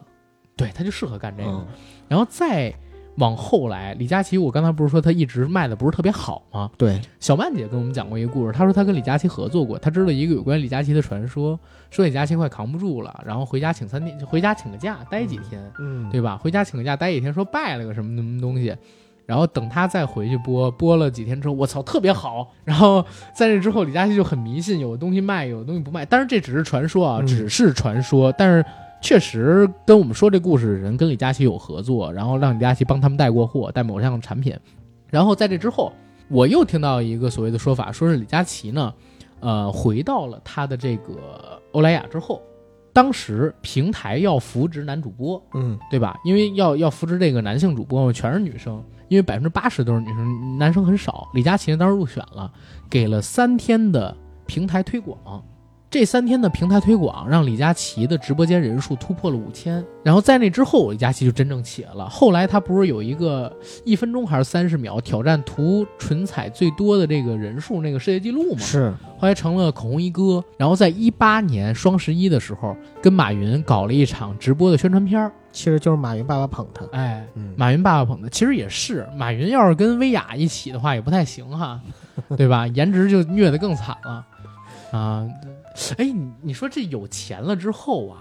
对，他就适合干这个。嗯然后再往后来，李佳琦，我刚才不是说他一直卖的不是特别好吗？对，小曼姐跟我们讲过一个故事，她说她跟李佳琦合作过，她知道一个有关李佳琦的传说，说李佳琦快扛不住了，然后回家请三天，回家请个假待几天，嗯，对吧？回家请个假待几天，说拜了个什么什么东西，然后等他再回去播，播了几天之后，我操，特别好。然后在这之后，李佳琦就很迷信，有的东西卖，有的东西不卖。当然这只是传说啊，嗯只是传说，但是。确实，跟我们说这故事的人跟李佳琦有合作，然后让李佳琦帮他们带过货，带某项产品。然后在这之后，我又听到一个所谓的说法，说是李佳琦呢，呃，回到了他的这个欧莱雅之后，当时平台要扶植男主播，嗯对吧？因为要要扶植这个男性主播嘛，全是女生，因为百分之八十都是女生，男生很少。李佳琦呢当时入选了，给了三天的平台推广。这三天的平台推广让李佳琦的直播间人数突破了五千，然后在那之后，李佳琦就真正起来了。后来他不是有一个一分钟还是三十秒挑战涂唇彩最多的这个人数那个世界纪录吗？是，后来成了口红一哥，然后在一八年双十一的时候，跟马云搞了一场直播的宣传片儿。其实就是马云爸爸捧他。哎，嗯，马云爸爸捧他，其实也是马云要是跟薇娅一起的话，也不太行哈，对吧？颜值就虐得更惨了啊！哎，你你说这有钱了之后啊，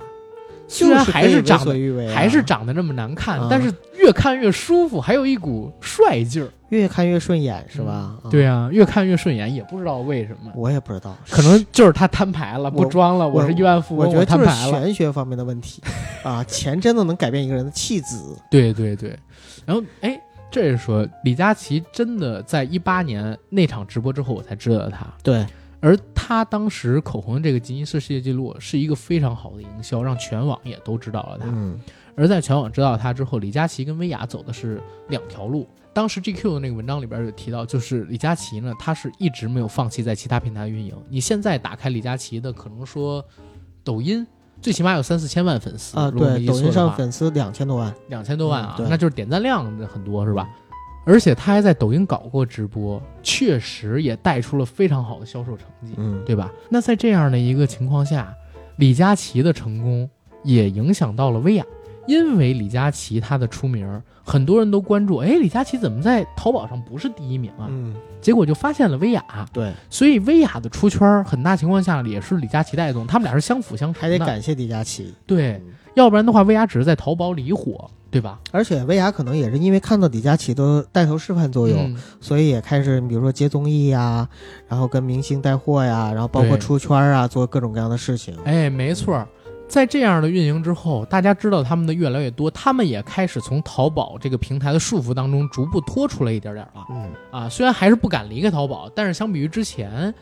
虽然还是长得还是长得这么难看，啊但是越看越舒服，还有一股帅劲儿。越看越顺眼，是吧？啊对啊，越看越顺眼，也不知道为什么，我也不知道，可能就是他摊牌了，不装了，我是亿万富翁，我觉得就是摊牌了。玄学方面的问题 啊，钱真的能改变一个人的气质。对对对，然后哎，这是说李佳琦真的在一八年那场直播之后，我才知道他。对，而他当时口红的这个吉尼斯世界纪录是一个非常好的营销，让全网也都知道了他。嗯而在全网知道他之后，李佳琦跟薇娅走的是两条路。当时 GQ 的那个文章里边有提到，就是李佳琦呢，他是一直没有放弃在其他平台运营。你现在打开李佳琦的，可能说抖音最起码有三四千万粉丝啊，对，抖音上粉丝两千多万，两千多万啊嗯，那就是点赞量很多是吧？而且他还在抖音搞过直播，确实也带出了非常好的销售成绩，嗯，对吧？那在这样的一个情况下，李佳琦的成功也影响到了薇娅，因为李佳琦他的出名，很多人都关注，哎，李佳琦怎么在淘宝上不是第一名啊？嗯，结果就发现了薇娅，对，所以薇娅的出圈，很大情况下也是李佳琦带动，他们俩是相辅相成的。还得感谢李佳琦。对，嗯要不然的话，薇娅只是在淘宝里火，对吧？而且薇娅可能也是因为看到李佳琦的带头示范作用，嗯所以也开始比如说接综艺呀，然后跟明星带货呀，然后包括出圈啊，做各种各样的事情。哎，没错儿，在这样的运营之后，大家知道他们的越来越多，他们也开始从淘宝这个平台的束缚当中逐步脱出来一点点了嗯，啊。虽然还是不敢离开淘宝，但是相比于之前，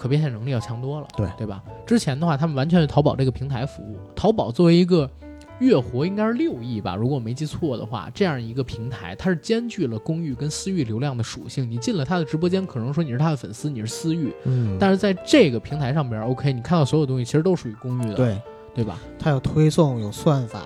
可变现能力要强多了，对对吧？之前的话，他们完全是淘宝这个平台服务。淘宝作为一个月活应该是六亿吧，如果我没记错的话，这样一个平台，它是兼具了公域跟私域流量的属性。你进了他的直播间，可能说你是他的粉丝，你是私域，嗯，但是在这个平台上边，OK，你看到所有东西其实都属于公域的，对，对吧？它有推送，有算法，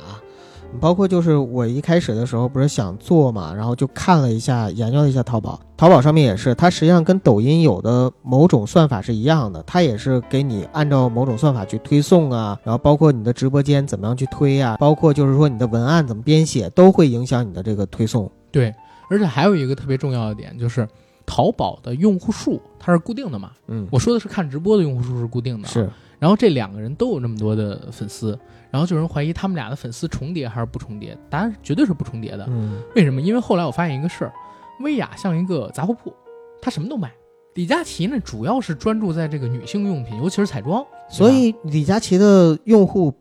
包括就是我一开始的时候不是想做嘛，然后就看了一下，研究了一下淘宝，淘宝上面也是，它实际上跟抖音有的某种算法是一样的，它也是给你按照某种算法去推送啊，然后包括你的直播间怎么样去推啊，包括就是说你的文案怎么编写，都会影响你的这个推送。对，而且还有一个特别重要的点就是，淘宝的用户数它是固定的嘛。嗯，我说的是看直播的用户数是固定的、啊，是然后这两个人都有那么多的粉丝，然后就有人怀疑他们俩的粉丝重叠还是不重叠？答案绝对是不重叠的。嗯为什么？因为后来我发现一个事儿，薇娅像一个杂货铺，她什么都卖。李佳琦呢，主要是专注在这个女性用品，尤其是彩妆。所以李佳琦的用户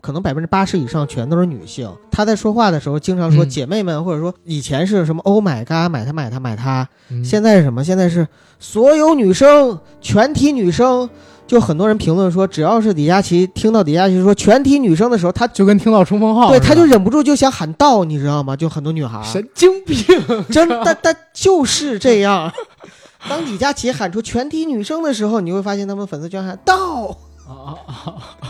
可能百分之八十以上全都是女性。她在说话的时候经常说“嗯姐妹们”，或者说以前是什么 “Oh my god”，买它买它买它，嗯现在是什么？现在是所有女生，全体女生。就很多人评论说，只要是李佳琦听到李佳琦说全体女生的时候，他就跟听到冲锋号对他，就忍不住就想喊到，你知道吗？就很多女孩神经病。真的，但就是这样。当李佳琦喊出全体女生的时候，你会发现他们粉丝居然喊到。啊啊啊！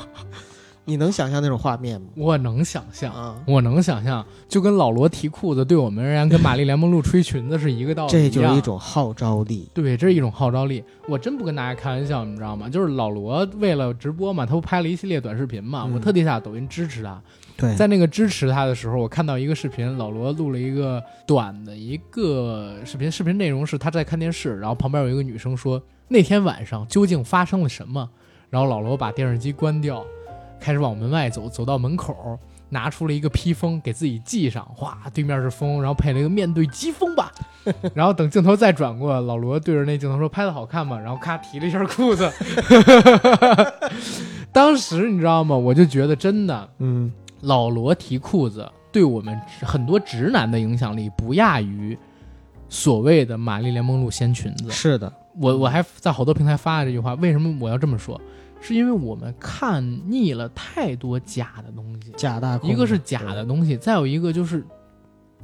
你能想象那种画面吗？我能想象，啊，我能想象，就跟老罗提裤子对我们而言，跟玛丽莲梦露吹裙子是一个道理这就是一种号召力。对，这是一种号召力。我真不跟大家开玩笑，你知道吗？就是老罗为了直播嘛，他不拍了一系列短视频嘛，嗯我特地下抖音支持他。对在那个支持他的时候，我看到一个视频，老罗录了一个短的一个视频，视频内容是他在看电视，然后旁边有一个女生说那天晚上究竟发生了什么，然后老罗把电视机关掉，开始往门外走，走到门口。拿出了一个披风给自己系上，哗，对面是风，然后配了一个面对疾风吧，然后等镜头再转过，老罗对着那镜头说拍的好看吗？然后咔提了一下裤子，当时你知道吗？我就觉得真的，嗯，老罗提裤子对我们很多直男的影响力不亚于所谓的玛丽莲梦露掀裙子。是的，我我还在好多平台发了这句话，为什么我要这么说？是因为我们看腻了太多假的东西，假大空。一个是假的东西，再有一个就是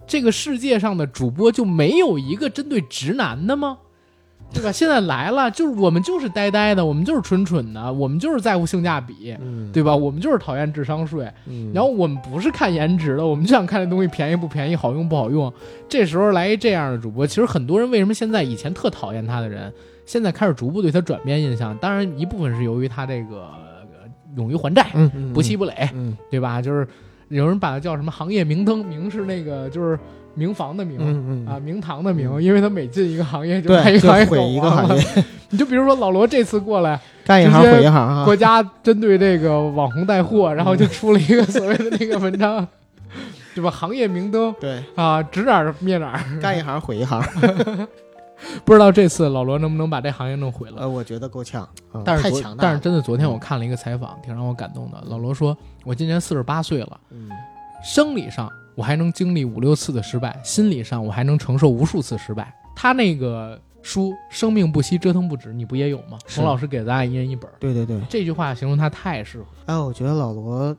这个世界上的主播就没有一个针对直男的吗？对吧？现在来了，就是我们就是呆呆的，我们就是蠢蠢的，我们就是在乎性价比，嗯，对吧？我们就是讨厌智商税，嗯，然后我们不是看颜值的，我们就想看这东西便宜不便宜，好用不好用。这时候来一这样的主播，其实很多人为什么现在以前特讨厌他的人，现在开始逐步对他转变印象？当然一部分是由于他这个呃勇于还债，嗯嗯不气不垒，嗯对吧？就是有人把他叫什么行业明灯，明是那个就是明房的明。啊，明堂的明，因为他每进一个行业就对，就把一个行业毁一。行业，你就比如说老罗这次过来，干一行毁一行啊。国家针对这个网红带货，然后就出了一个所谓的那个文章，对吧？行业明灯对，啊，指哪儿灭哪儿。干一行毁一行。不知道这次老罗能不能把这行业弄毁了。呃，我觉得够呛，太强大。但是真的，昨天我看了一个采访，挺让我感动的。老罗说：“我今年四十八岁了，嗯生理上我还能经历五六次的失败，心理上我还能承受无数次失败。”他那个书《生命不息，折腾不止》，你不也有吗？冯老师给咱俩一人一本。对对对，这句话形容他太适合。哎，我觉得老罗，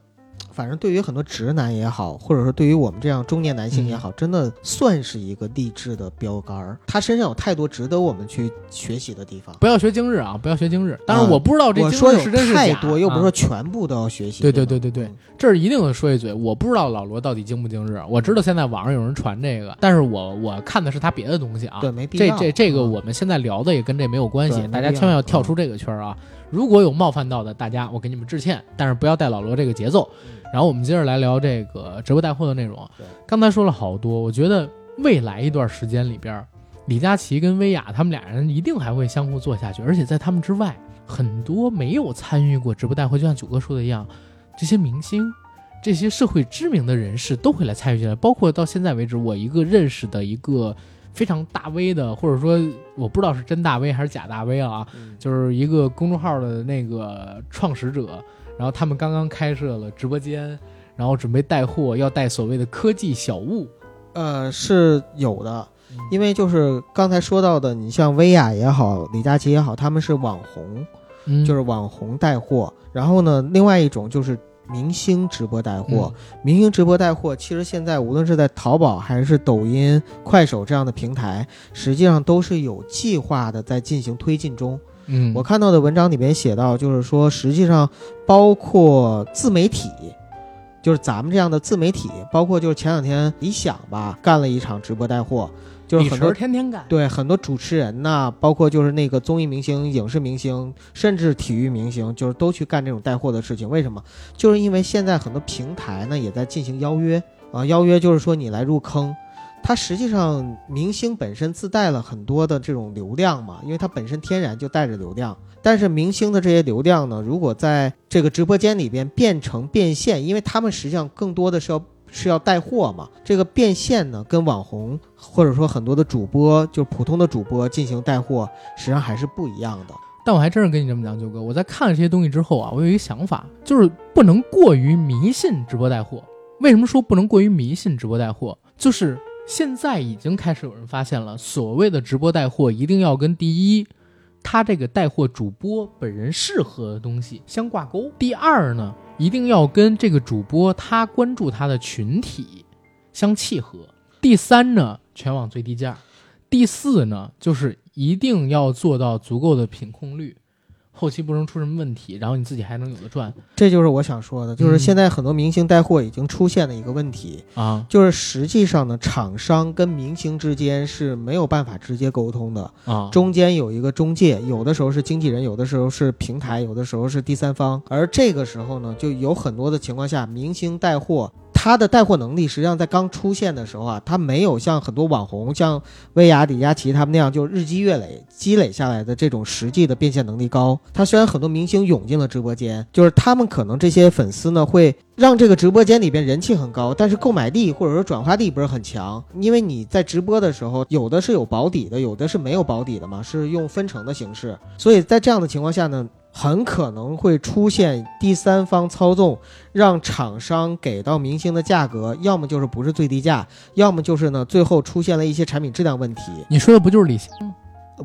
反正对于很多直男也好，或者说对于我们这样中年男性也嗯好，真的算是一个励志的标杆儿。他身上有太多值得我们去学习的地方。不要学今日啊，不要学今日。但是啊我不知道这今日是真是假，太多，又不是啊说全部都要学习。对对对对对这儿一定得说一嘴，我不知道老罗到底精不精日，我知道现在网上有人传这个，但是我我看的是他别的东西啊。对，没必这要。这这个嗯我们现在聊的也跟这没有关系大家千万要跳出这个圈儿啊！如果有冒犯到的，大家我给你们致歉，但是不要带老罗这个节奏。然后我们接着来聊这个直播带货的内容对。刚才说了好多，我觉得未来一段时间里边，李佳琦跟薇娅他们俩人一定还会相互做下去，而且在他们之外，很多没有参与过直播带货，就像九哥说的一样，这些明星。这些社会知名的人士都会来参与进来，包括到现在为止，我一个认识的一个非常大 V 的，或者说我不知道是真大 V 还是假大 V 啊，嗯就是一个公众号的那个创始者，然后他们刚刚开设了直播间，然后准备带货，要带所谓的科技小物，呃是有的，嗯因为就是刚才说到的，你像薇娅也好，李佳琦也好，他们是网红，嗯，就是网红带货。然后呢，另外一种就是明星直播带货。嗯明星直播带货，其实现在无论是在淘宝还是抖音、快手这样的平台，实际上都是有计划的在进行推进中。嗯，我看到的文章里面写到，就是说，实际上包括自媒体，就是咱们这样的自媒体，包括就是前两天理想吧干了一场直播带货，就是很多天天干，对很多主持人呐，包括就是那个综艺明星、影视明星，甚至体育明星，就是都去干这种带货的事情。为什么？就是因为现在很多平台呢也在进行邀约啊，邀约就是说你来入坑。它实际上明星本身自带了很多的这种流量嘛，因为它本身天然就带着流量。但是明星的这些流量呢，如果在这个直播间里边变成变现，因为他们实际上更多的是要是要带货嘛，这个变现呢，跟网红或者说很多的主播，就是普通的主播进行带货，实际上还是不一样的。但我还真是跟你这么讲，九哥，我在看了这些东西之后啊，我有一个想法，就是不能过于迷信直播带货。为什么说不能过于迷信直播带货？就是现在已经开始有人发现了，所谓的直播带货一定要跟第一，他这个带货主播本人适合的东西相挂钩；第二呢，一定要跟这个主播他关注他的群体相契合；第三呢，全网最低价；第四呢，就是一定要做到足够的品控率。后期不能出什么问题，然后你自己还能有的赚这就是我想说的，就是嗯现在很多明星带货已经出现了一个问题，啊就是实际上呢，厂商跟明星之间是没有办法直接沟通的，啊！中间有一个中介，有的时候是经纪人，有的时候是平台，有的时候是第三方。而这个时候呢，就有很多的情况下，明星带货，他的带货能力实际上在刚出现的时候啊，他没有像很多网红，像薇娅、李佳琦他们那样，就日积月累积累下来的这种实际的变现能力高。他虽然很多明星涌进了直播间，就是他们可能这些粉丝呢会让这个直播间里边人气很高，但是购买力或者说转化力不是很强，因为你在直播的时候，有的是有保底的，有的是没有保底的嘛，是用分成的形式，所以在这样的情况下呢，很可能会出现第三方操纵，让厂商给到明星的价格，要么就是不是最低价，要么就是呢最后出现了一些产品质量问题。你说的不就是李湘？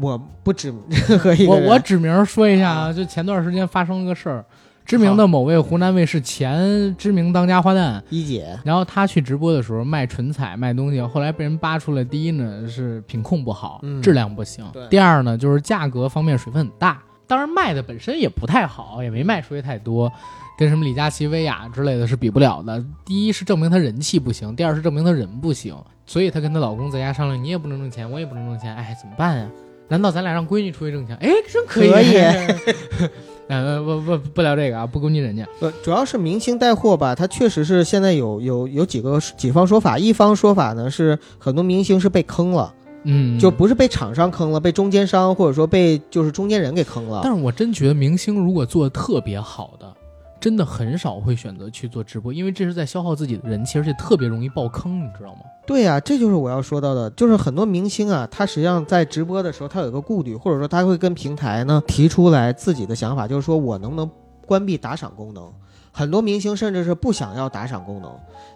我不指任何一个我人，我指名说一下啊，就前段时间发生了个事儿，知名的某位湖南卫视前知名当家花旦，一姐，然后她去直播的时候卖唇彩卖东西，后来被人扒出来，第一呢是品控不好，嗯。质量不行。对；第二呢就是价格方面水分很大，当然卖的本身也不太好，也没卖出去太多。跟什么李佳琦、薇娅之类的是比不了的。第一是证明她人气不行，第二是证明她人不行，所以她跟她老公在家商量，你也不能挣钱，我也不能挣钱，哎，怎么办呀？难道咱俩让闺女出去挣钱？哎，真可以。可以呃，不不不聊这个啊，不攻击人家。呃，主要是明星带货吧，它确实是现在有有有几个几方说法，一方说法呢是很多明星是被坑了，嗯，就不是被厂商坑了，被中间商或者说被就是中间人给坑了。但是我真觉得明星如果做的特别好的，真的很少会选择去做直播，因为这是在消耗自己的人气，而且特别容易爆坑，你知道吗？对呀、这就是我要说到的，就是很多明星啊，他实际上在直播的时候，他有一个顾虑，或者说他会跟平台呢提出来自己的想法，就是说我能不能关闭打赏功能。很多明星甚至是不想要打赏功能，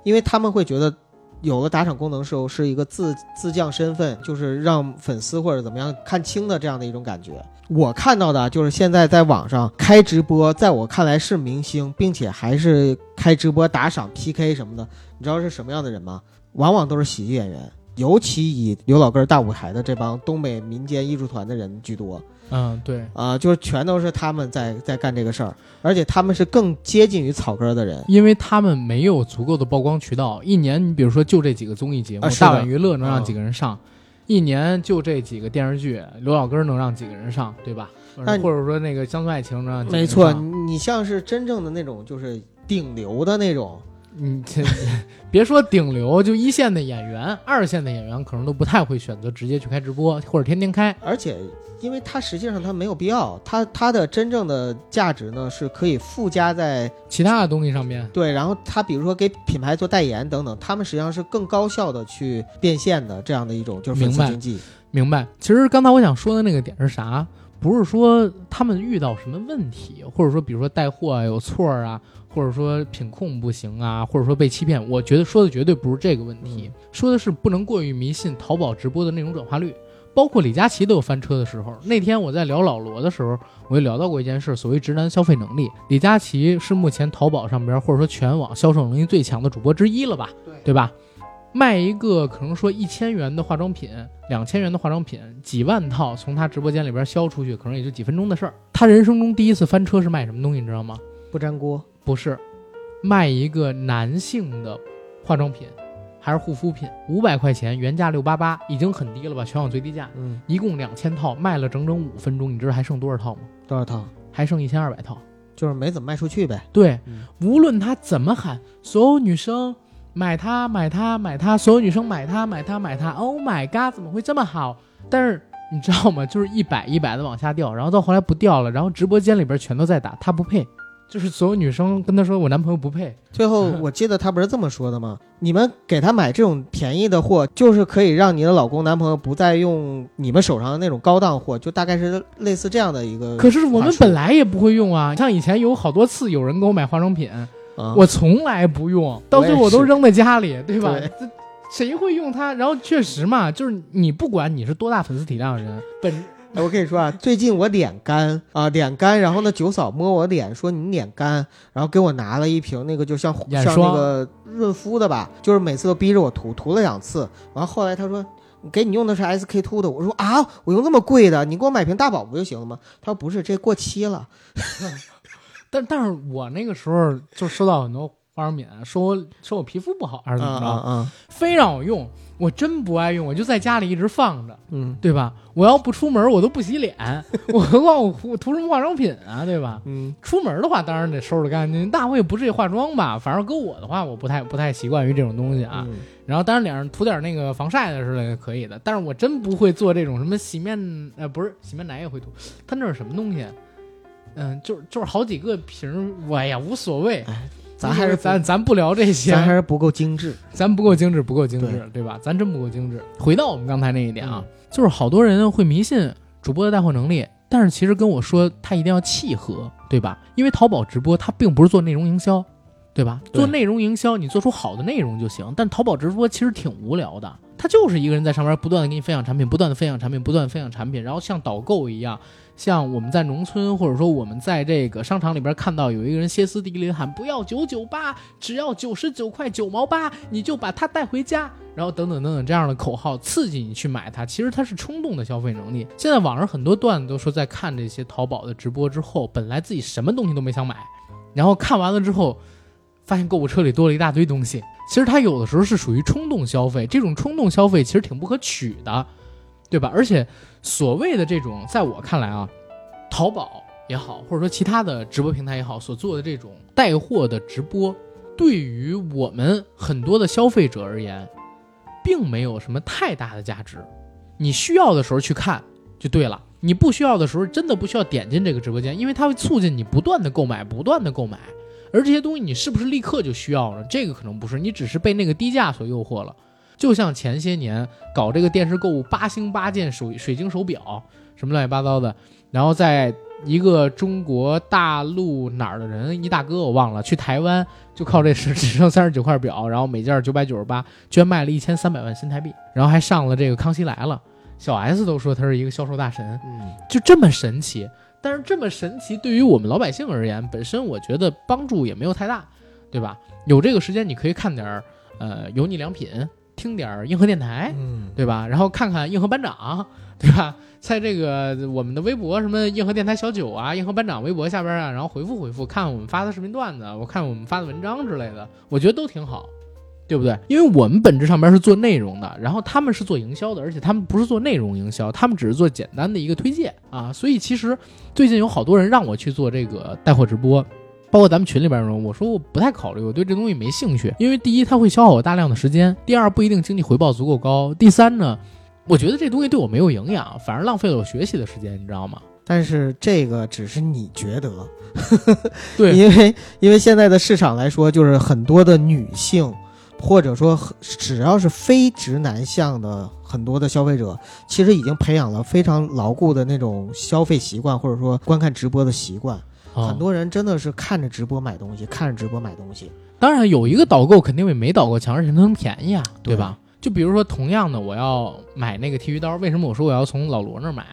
因为他们会觉得有了打赏功能时候是一个自自降身份，就是让粉丝或者怎么样看清的这样的一种感觉。我看到的就是现在在网上开直播，在我看来是明星，并且还是开直播打赏 PK 什么的，你知道是什么样的人吗？往往都是喜剧演员，尤其以刘老根大舞台的这帮东北民间艺术团的人居多嗯，对，啊、就是全都是他们在在干这个事儿，而且他们是更接近于草根儿的人。因为他们没有足够的曝光渠道，一年你比如说就这几个综艺节目，啊大碗娱乐能让嗯几个人上，一年就这几个电视剧，刘老根能让几个人上，对吧？那或者说那个乡村爱情能让几个人没错，你你像是真正的那种就是顶流的那种，你这 别说顶流，就一线的演员、二线的演员，可能都不太会选择直接去开直播，或者天天开。而且因为它实际上它没有必要，它它的真正的价值呢是可以附加在其他的东西上面，对，然后它比如说给品牌做代言等等，他们实际上是更高效的去变现的这样的一种就是粉丝明白经济。明白？其实刚才我想说的那个点是啥？不是说他们遇到什么问题，或者说比如说带货啊有错儿啊，或者说品控不行啊，或者说被欺骗。我觉得说的绝对不是这个问题，说的是不能过于迷信淘宝直播的内容转化率。包括李佳琦都有翻车的时候。那天我在聊老罗的时候，我就聊到过一件事，所谓直男消费能力。李佳琦是目前淘宝上边或者说全网销售能力最强的主播之一了吧？对对吧？卖一个可能说一千元的化妆品，两千元的化妆品，几万套从他直播间里边销出去，可能也就几分钟的事儿。他人生中第一次翻车是卖什么东西，你知道吗？不粘锅，不是，卖一个男性的化妆品，还是护肤品，五百块钱，原价六八八，已经很低了吧？全网最低价，嗯，一共两千套，卖了整整五分钟，你知道还剩多少套吗？多少套？还剩一千二百套。就是没怎么卖出去呗。对，嗯无论他怎么喊，所有女生买它买它买它，所有女生买它买它买它，Oh my god，怎么会这么好？但是你知道吗？就是一百一百的往下掉，然后到后来不掉了，然后直播间里边全都在打，他不配，就是所有女生跟他说我男朋友不配，最后 我记得他不是这么说的吗？你们给他买这种便宜的货，就是可以让你的老公、男朋友不再用你们手上的那种高档货，就大概是类似这样的一个。可是我们本来也不会用啊，像以前有好多次有人给我买化妆品，啊我从来不用，到最后我都扔在家里，对吧？对谁会用它？然后确实嘛，就是你不管你是多大粉丝体量的人，本哎我跟你说啊，最近我脸干啊，脸干，然后呢，九嫂摸我脸说你脸干，然后给我拿了一瓶那个就像像那个润肤的吧，就是每次都逼着我涂，涂了两次，完后后来他说。给你用的是 SK two 的，我说啊，我用那么贵的，你给我买瓶大宝不就行了吗？他说不是，这过期了。但但是我那个时候就收到很多化妆品，说我说我皮肤不好还是怎么着，啊啊，非让我用，我真不爱用，我就在家里一直放着，嗯对吧？我要不出门，我都不洗脸，我何况我涂涂什么化妆品啊，对吧？嗯出门的话，当然得收拾干净，那我也不至于化妆吧。反正搁我的话，我不太不太习惯于这种东西啊。嗯然后当然脸上涂点那个防晒的之类的可以的，但是我真不会做这种什么洗面呃不是洗面奶也会涂，它那是什么东西？嗯，就是就是好几个瓶儿，我呀无所谓，咱还是咱咱不聊这些，咱还是不够精致。咱不够精致，不够精致，对对吧？咱真不够精致。回到我们刚才那一点啊，就是好多人会迷信主播的带货能力，但是其实跟我说他一定要契合，对吧？因为淘宝直播它并不是做内容营销，对吧？对做内容营销，你做出好的内容就行。但淘宝直播其实挺无聊的，他就是一个人在上面不断的给你分享产品，不断的分享产品，不断的分享产品，然后像导购一样。像我们在农村，或者说我们在这个商场里边看到有一个人歇斯底里喊不要九九八，只要九十九块九毛八，你就把它带回家，然后等等等等这样的口号刺激你去买它，其实它是冲动的消费能力。现在网上很多段子都说，在看这些淘宝的直播之后，本来自己什么东西都没想买，然后看完了之后，发现购物车里多了一大堆东西。其实它有的时候是属于冲动消费，这种冲动消费其实挺不可取的，对吧？而且所谓的这种，在我看来啊，淘宝也好，或者说其他的直播平台也好，所做的这种带货的直播，对于我们很多的消费者而言，并没有什么太大的价值。你需要的时候去看就对了，你不需要的时候真的不需要点进这个直播间，因为它会促进你不断的购买，不断的购买。而这些东西你是不是立刻就需要呢？这个可能不是，你只是被那个低价所诱惑了。就像前些年搞这个电视购物八星八件水水晶手表，什么乱七八糟的，然后在一个中国大陆哪儿的人，一大哥我忘了，去台湾就靠这只只剩三十九块表，然后每件九百九十八，居然卖了一千三百万新台币，然后还上了这个《康熙来了》，小 S 都说他是一个销售大神，就这么神奇。但是这么神奇，对于我们老百姓而言，本身我觉得帮助也没有太大，对吧？有这个时间，你可以看点儿呃油腻良品，听点儿硬核电台，嗯，对吧？然后看看硬核班长，对吧？在这个我们的微博什么硬核电台小九啊，硬核班长微博下边啊，然后回复回复，看我们发的视频段子，我看我们发的文章之类的，我觉得都挺好，对不对？因为我们本质上边是做内容的，然后他们是做营销的，而且他们不是做内容营销，他们只是做简单的一个推荐啊。所以其实最近有好多人让我去做这个带货直播。包括咱们群里边的人，我说我不太考虑，我对这东西没兴趣，因为第一它会消耗我大量的时间，第二不一定经济回报足够高，第三呢，我觉得这东西对我没有营养，反而浪费了我学习的时间，你知道吗？但是这个只是你觉得，对因为因为现在的市场来说，就是很多的女性，或者说只要是非直男向的很多的消费者，其实已经培养了非常牢固的那种消费习惯，或者说观看直播的习惯。啊很多人真的是看着直播买东西，看着直播买东西。当然有一个导购肯定比没导购强，而且它能便宜啊，对对吧？就比如说同样的，我要买那个剃须刀，为什么我说我要从老罗那儿买？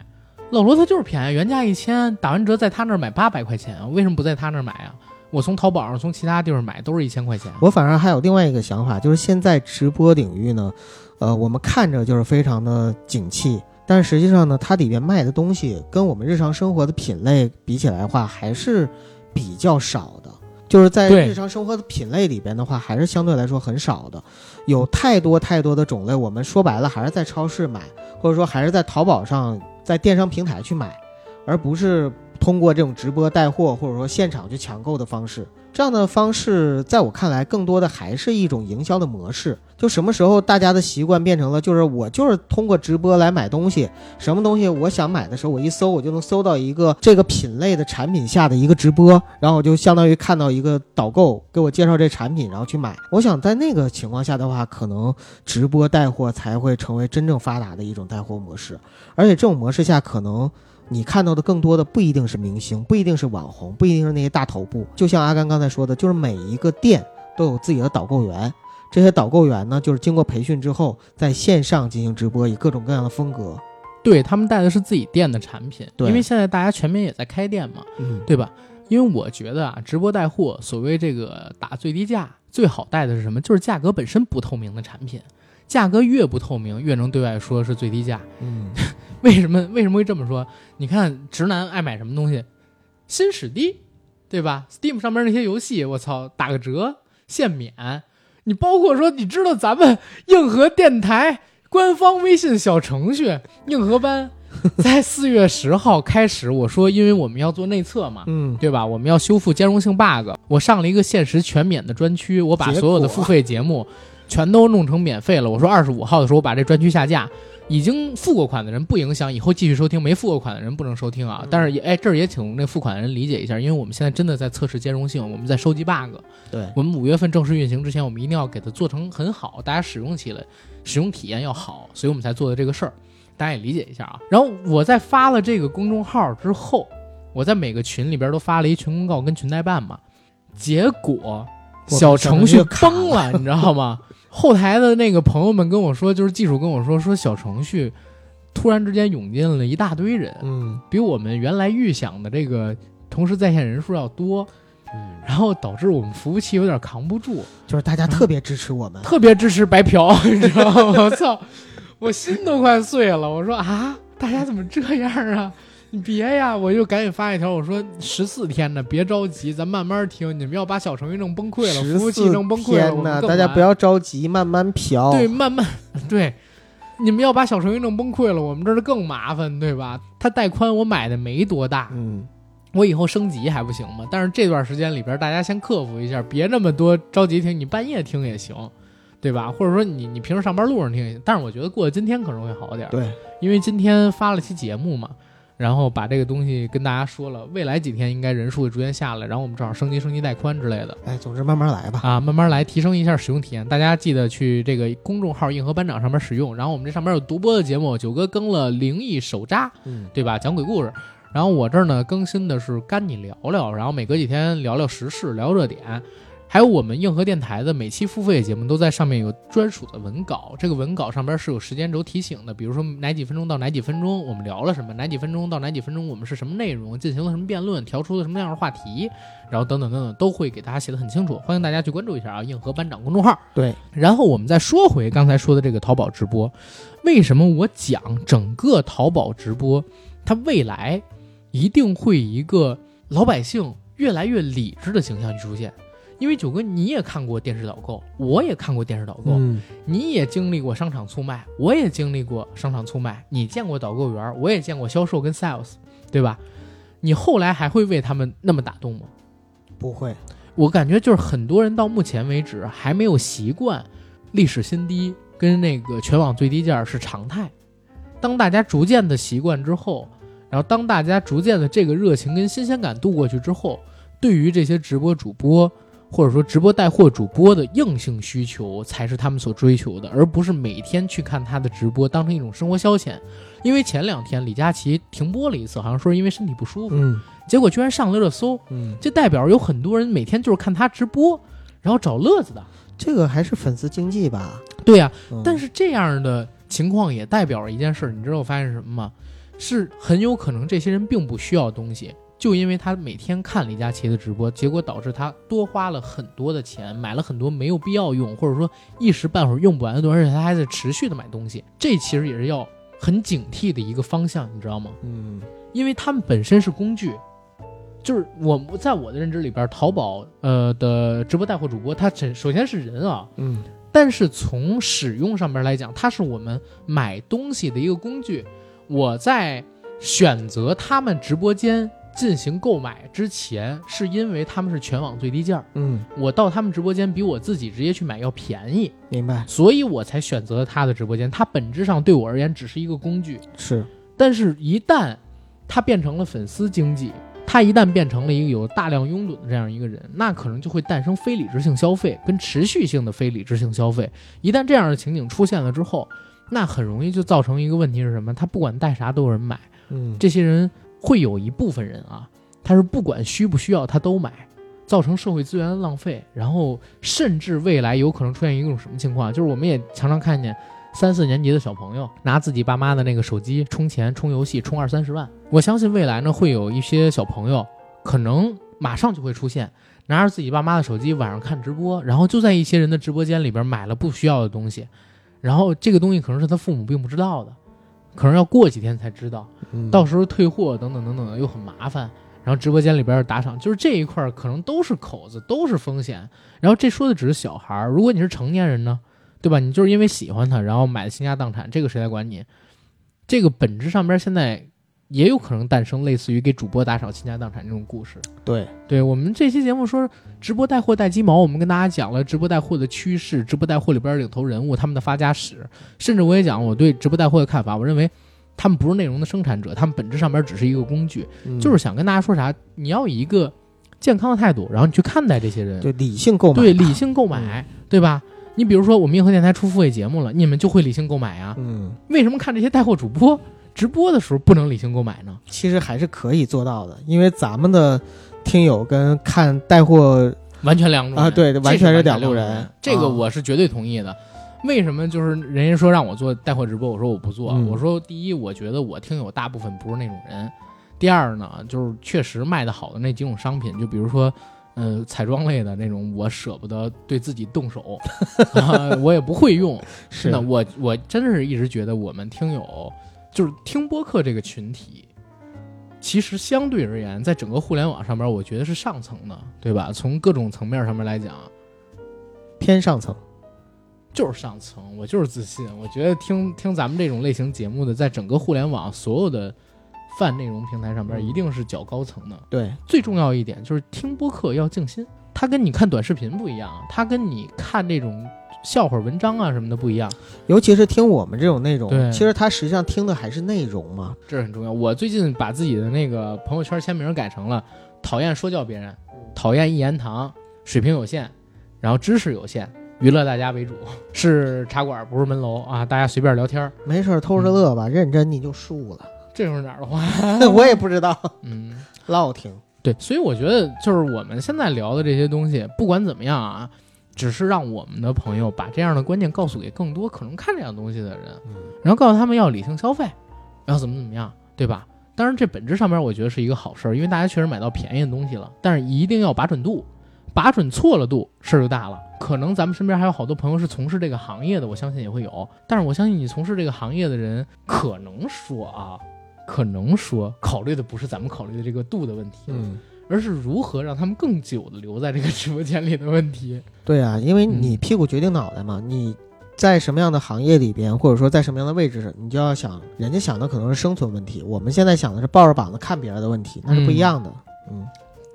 老罗他就是便宜，原价一千，打完折在他那儿买八百块钱，为什么不在他那儿买啊？我从淘宝上、从其他地方买都是一千块钱。我反而还有另外一个想法，就是现在直播领域呢，呃，我们看着就是非常的景气，但实际上呢，它里面卖的东西跟我们日常生活的品类比起来的话，还是比较少的。就是在日常生活的品类里边的话，还是相对来说很少的，有太多太多的种类。我们说白了，还是在超市买，或者说还是在淘宝上，在电商平台去买，而不是通过这种直播带货或者说现场去抢购的方式。这样的方式，在我看来，更多的还是一种营销的模式。就什么时候大家的习惯变成了，就是我就是通过直播来买东西，什么东西我想买的时候，我一搜我就能搜到一个这个品类的产品下的一个直播，然后我就相当于看到一个导购给我介绍这产品，然后去买。我想在那个情况下的话，可能直播带货才会成为真正发达的一种带货模式，而且这种模式下可能。你看到的更多的不一定是明星，不一定是网红，不一定是那些大头部。就像阿甘刚才说的，就是每一个店都有自己的导购员，这些导购员呢，就是经过培训之后，在线上进行直播，以各种各样的风格。对他们带的是自己店的产品，对因为现在大家全民也在开店嘛，嗯，对吧？因为我觉得啊，直播带货，所谓这个打最低价，最好带的是什么？就是价格本身不透明的产品，价格越不透明，越能对外说是最低价。嗯，为什么为什么会这么说？你看直男爱买什么东西，新史低，对吧？Steam 上面那些游戏，我操，打个折限免。你包括说，你知道咱们硬核电台官方微信小程序硬核班，在四月十号开始，我说因为我们要做内测嘛，嗯，对吧？我们要修复兼容性 bug，我上了一个限时全免的专区，我把所有的付费节目全都弄成免费了。我说二十五号的时候我把这专区下架，已经付过款的人不影响，以后继续收听；没付过款的人不能收听啊。嗯但是也哎，这儿也请那付款的人理解一下，因为我们现在真的在测试兼容性，我们在收集 bug。对，我们五月份正式运行之前，我们一定要给它做成很好，大家使用起来使用体验要好，所以我们才做的这个事儿，大家也理解一下啊。然后我在发了这个公众号之后，我在每个群里边都发了一群公告跟群代办嘛，结果小程序崩了，你知道吗？后台的那个朋友们跟我说，就是技术跟我说，说小程序突然之间涌进了一大堆人，嗯比我们原来预想的这个同时在线人数要多，嗯，然后导致我们服务器有点扛不住，就是大家特别支持我们。特别支持白嫖，你知道吗？我操，我心都快碎了。我说啊，大家怎么这样啊？你别呀！我就赶紧发一条，我说十四天呢，别着急，咱慢慢听。你们要把小程序弄崩溃了，服务器弄崩溃了，大家不要着急，慢慢嫖。对，慢慢 对，你们要把小程序弄崩溃了，我们这儿更麻烦，对吧？它带宽我买的没多大，嗯，我以后升级还不行吗？但是这段时间里边，大家先克服一下，别那么多着急听，你半夜听也行，对吧？或者说你你平时上班路上听也行。但是我觉得过了今天可能会好点儿，对，因为今天发了期节目嘛，然后把这个东西跟大家说了，未来几天应该人数会逐渐下来，然后我们正好升级升级带宽之类的。哎，总之慢慢来吧。啊，慢慢来，提升一下使用体验。大家记得去这个公众号“硬核班长”上面使用。然后我们这上面有独播的节目，九哥更了《灵异手札》，嗯，对吧？讲鬼故事。然后我这儿呢更新的是干你聊聊，然后每隔几天聊聊时事，聊热点。还有我们硬核电台的每期付费节目都在上面有专属的文稿，这个文稿上边是有时间轴提醒的，比如说哪几分钟到哪几分钟我们聊了什么，哪几分钟到哪几分钟我们是什么内容，进行了什么辩论，调出了什么样的话题，然后等等等等都会给大家写的很清楚，欢迎大家去关注一下啊，硬核班长公众号。对，然后我们再说回刚才说的这个淘宝直播，为什么我讲整个淘宝直播，它未来一定会以一个老百姓越来越理智的形象去出现？因为九哥你也看过电视导购，我也看过电视导购，嗯，你也经历过商场促卖，我也经历过商场促卖，你见过导购员，我也见过销售跟 sales，对吧？你后来还会为他们那么打动吗？不会。我感觉就是很多人到目前为止还没有习惯历史新低跟那个全网最低价是常态。当大家逐渐的习惯之后，然后当大家逐渐的这个热情跟新鲜感度过去之后，对于这些直播主播或者说直播带货主播的硬性需求才是他们所追求的，而不是每天去看他的直播当成一种生活消遣。因为前两天李佳琦停播了一次，好像说是因为身体不舒服，嗯结果居然上了热搜。嗯，这代表有很多人每天就是看他直播，然后找乐子的。这个还是粉丝经济吧。对呀、嗯但是这样的情况也代表着一件事儿，你知道我发现什么吗？是很有可能这些人并不需要东西，就因为他每天看李佳琦的直播，结果导致他多花了很多的钱，买了很多没有必要用，或者说一时半会儿用不完的东西，而且他还在持续的买东西，这其实也是要很警惕的一个方向，你知道吗？嗯因为他们本身是工具，就是我在我的认知里边，淘宝呃的直播带货主播，他首首先是人啊，嗯但是从使用上面来讲，它是我们买东西的一个工具。我在选择他们直播间进行购买之前，是因为他们是全网最低价，嗯，我到他们直播间比我自己直接去买要便宜，明白，所以我才选择了他的直播间。它本质上对我而言只是一个工具，是，但是，一旦他变成了粉丝经济，他一旦变成了一个有大量拥趸的这样一个人，那可能就会诞生非理智性消费跟持续性的非理智性消费。一旦这样的情景出现了之后，那很容易就造成一个问题是什么？他不管带啥都有人买，嗯，这些人会有一部分人啊，他是不管需不需要他都买，造成社会资源的浪费，然后甚至未来有可能出现一种什么情况，就是我们也常常看见三四年级的小朋友拿自己爸妈的那个手机充钱、充游戏、充二三十万。我相信未来呢，会有一些小朋友可能马上就会出现。拿着自己爸妈的手机晚上看直播，然后就在一些人的直播间里边买了不需要的东西，然后这个东西可能是他父母并不知道的，可能要过几天才知道。嗯到时候退货等等等等的又很麻烦，然后直播间里边打赏，就是这一块儿可能都是口子，都是风险。然后这说的只是小孩儿，如果你是成年人呢，对吧？你就是因为喜欢他，然后买的倾家荡产，这个谁来管你？这个本质上边现在也有可能诞生类似于给主播打赏倾家荡产这种故事。对，对我们这期节目说直播带货带鸡毛，我们跟大家讲了直播带货的趋势，直播带货里边领头人物他们的发家史，甚至我也讲我对直播带货的看法。我认为他们不是内容的生产者，他们本质上边只是一个工具，嗯就是想跟大家说啥，你要以一个健康的态度，然后你去看待这些人，对理性购买，对理性购买，对吧？你比如说我们硬核电台出付费节目了，你们就会理性购买啊？嗯，为什么看这些带货主播直播的时候不能理性购买呢？其实还是可以做到的，因为咱们的听友跟看带货完全两种啊对完全是两路人这个啊我是绝对同意的。为什么就是人家说让我做带货直播，我说我不做。嗯我说第一，我觉得我听友大部分不是那种人；第二呢，就是确实卖的好的那几种商品，就比如说。呃，彩妆类的那种，我舍不得对自己动手，啊、我也不会用。是的我我真的是一直觉得我们听友就是听播客这个群体，其实相对而言，在整个互联网上边，我觉得是上层的，对吧？从各种层面上面来讲，偏上层，就是上层。我就是自信，我觉得听听咱们这种类型节目的，在整个互联网所有的泛内容平台上边，嗯一定是较高层的。对，最重要一点就是听播客要静心，它跟你看短视频不一样，它跟你看这种笑话文章啊什么的不一样。尤其是听我们这种内容，对其实它实际上听的还是内容嘛，这是很重要。我最近把自己的那个朋友圈签名改成了讨厌说教别人，讨厌一言堂，水平有限，然后知识有限，娱乐大家为主，是茶馆不是门楼啊，大家随便聊天儿。没事儿偷着乐吧，认真你就输了。这是哪儿的话？我也不知道，嗯，唠听。对，所以我觉得就是我们现在聊的这些东西，不管怎么样啊，只是让我们的朋友把这样的观念告诉给更多可能看这样东西的人，嗯然后告诉他们要理性消费，要怎么怎么样，对吧？当然，这本质上面我觉得是一个好事儿，因为大家确实买到便宜的东西了，但是一定要把准度，把准错了度，事儿就大了。可能咱们身边还有好多朋友是从事这个行业的，我相信也会有。但是我相信你从事这个行业的人，可能说啊，可能说考虑的不是咱们考虑的这个度的问题，嗯，而是如何让他们更久的留在这个直播间里的问题。对啊，因为嗯你屁股决定脑袋嘛，你在什么样的行业里边，或者说在什么样的位置上，你就要想，人家想的可能是生存问题，我们现在想的是抱着膀子看别人的问题，那是不一样的。嗯，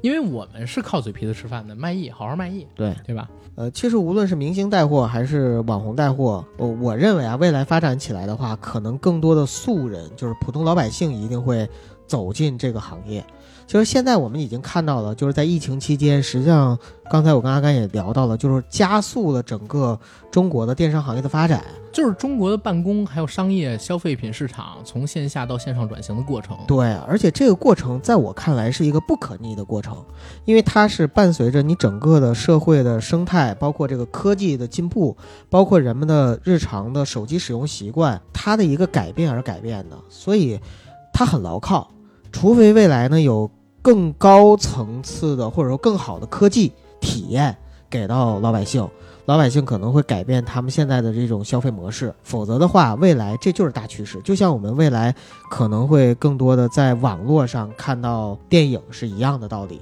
因为我们是靠嘴皮子吃饭的，卖艺，好好卖艺，对，对吧？呃，其实无论是明星带货还是网红带货，我我认为啊，未来发展起来的话，可能更多的素人，就是普通老百姓，一定会走进这个行业。其实现在我们已经看到了，就是在疫情期间，实际上刚才我跟阿甘也聊到了，就是加速了整个中国的电商行业的发展。就是中国的办公还有商业消费品市场从线下到线上转型的过程。对，而且这个过程在我看来是一个不可逆的过程，因为它是伴随着你整个的社会的生态，包括这个科技的进步，包括人们的日常的手机使用习惯，它的一个改变而改变的，所以它很牢靠。除非未来呢有更高层次的或者说更好的科技体验给到老百姓，老百姓可能会改变他们现在的这种消费模式，否则的话，未来这就是大趋势。就像我们未来可能会更多的在网络上看到电影是一样的道理。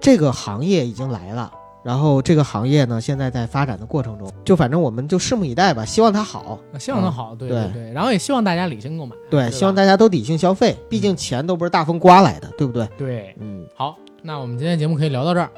这个行业已经来了，然后这个行业呢，现在在发展的过程中，就反正我们就拭目以待吧，希望它好。希望它好，对对对对，然后也希望大家理性购买，对，吧希望大家都理性消费，毕竟钱都不是大风刮来的，对不对？对。嗯，好，那我们今天节目可以聊到这儿。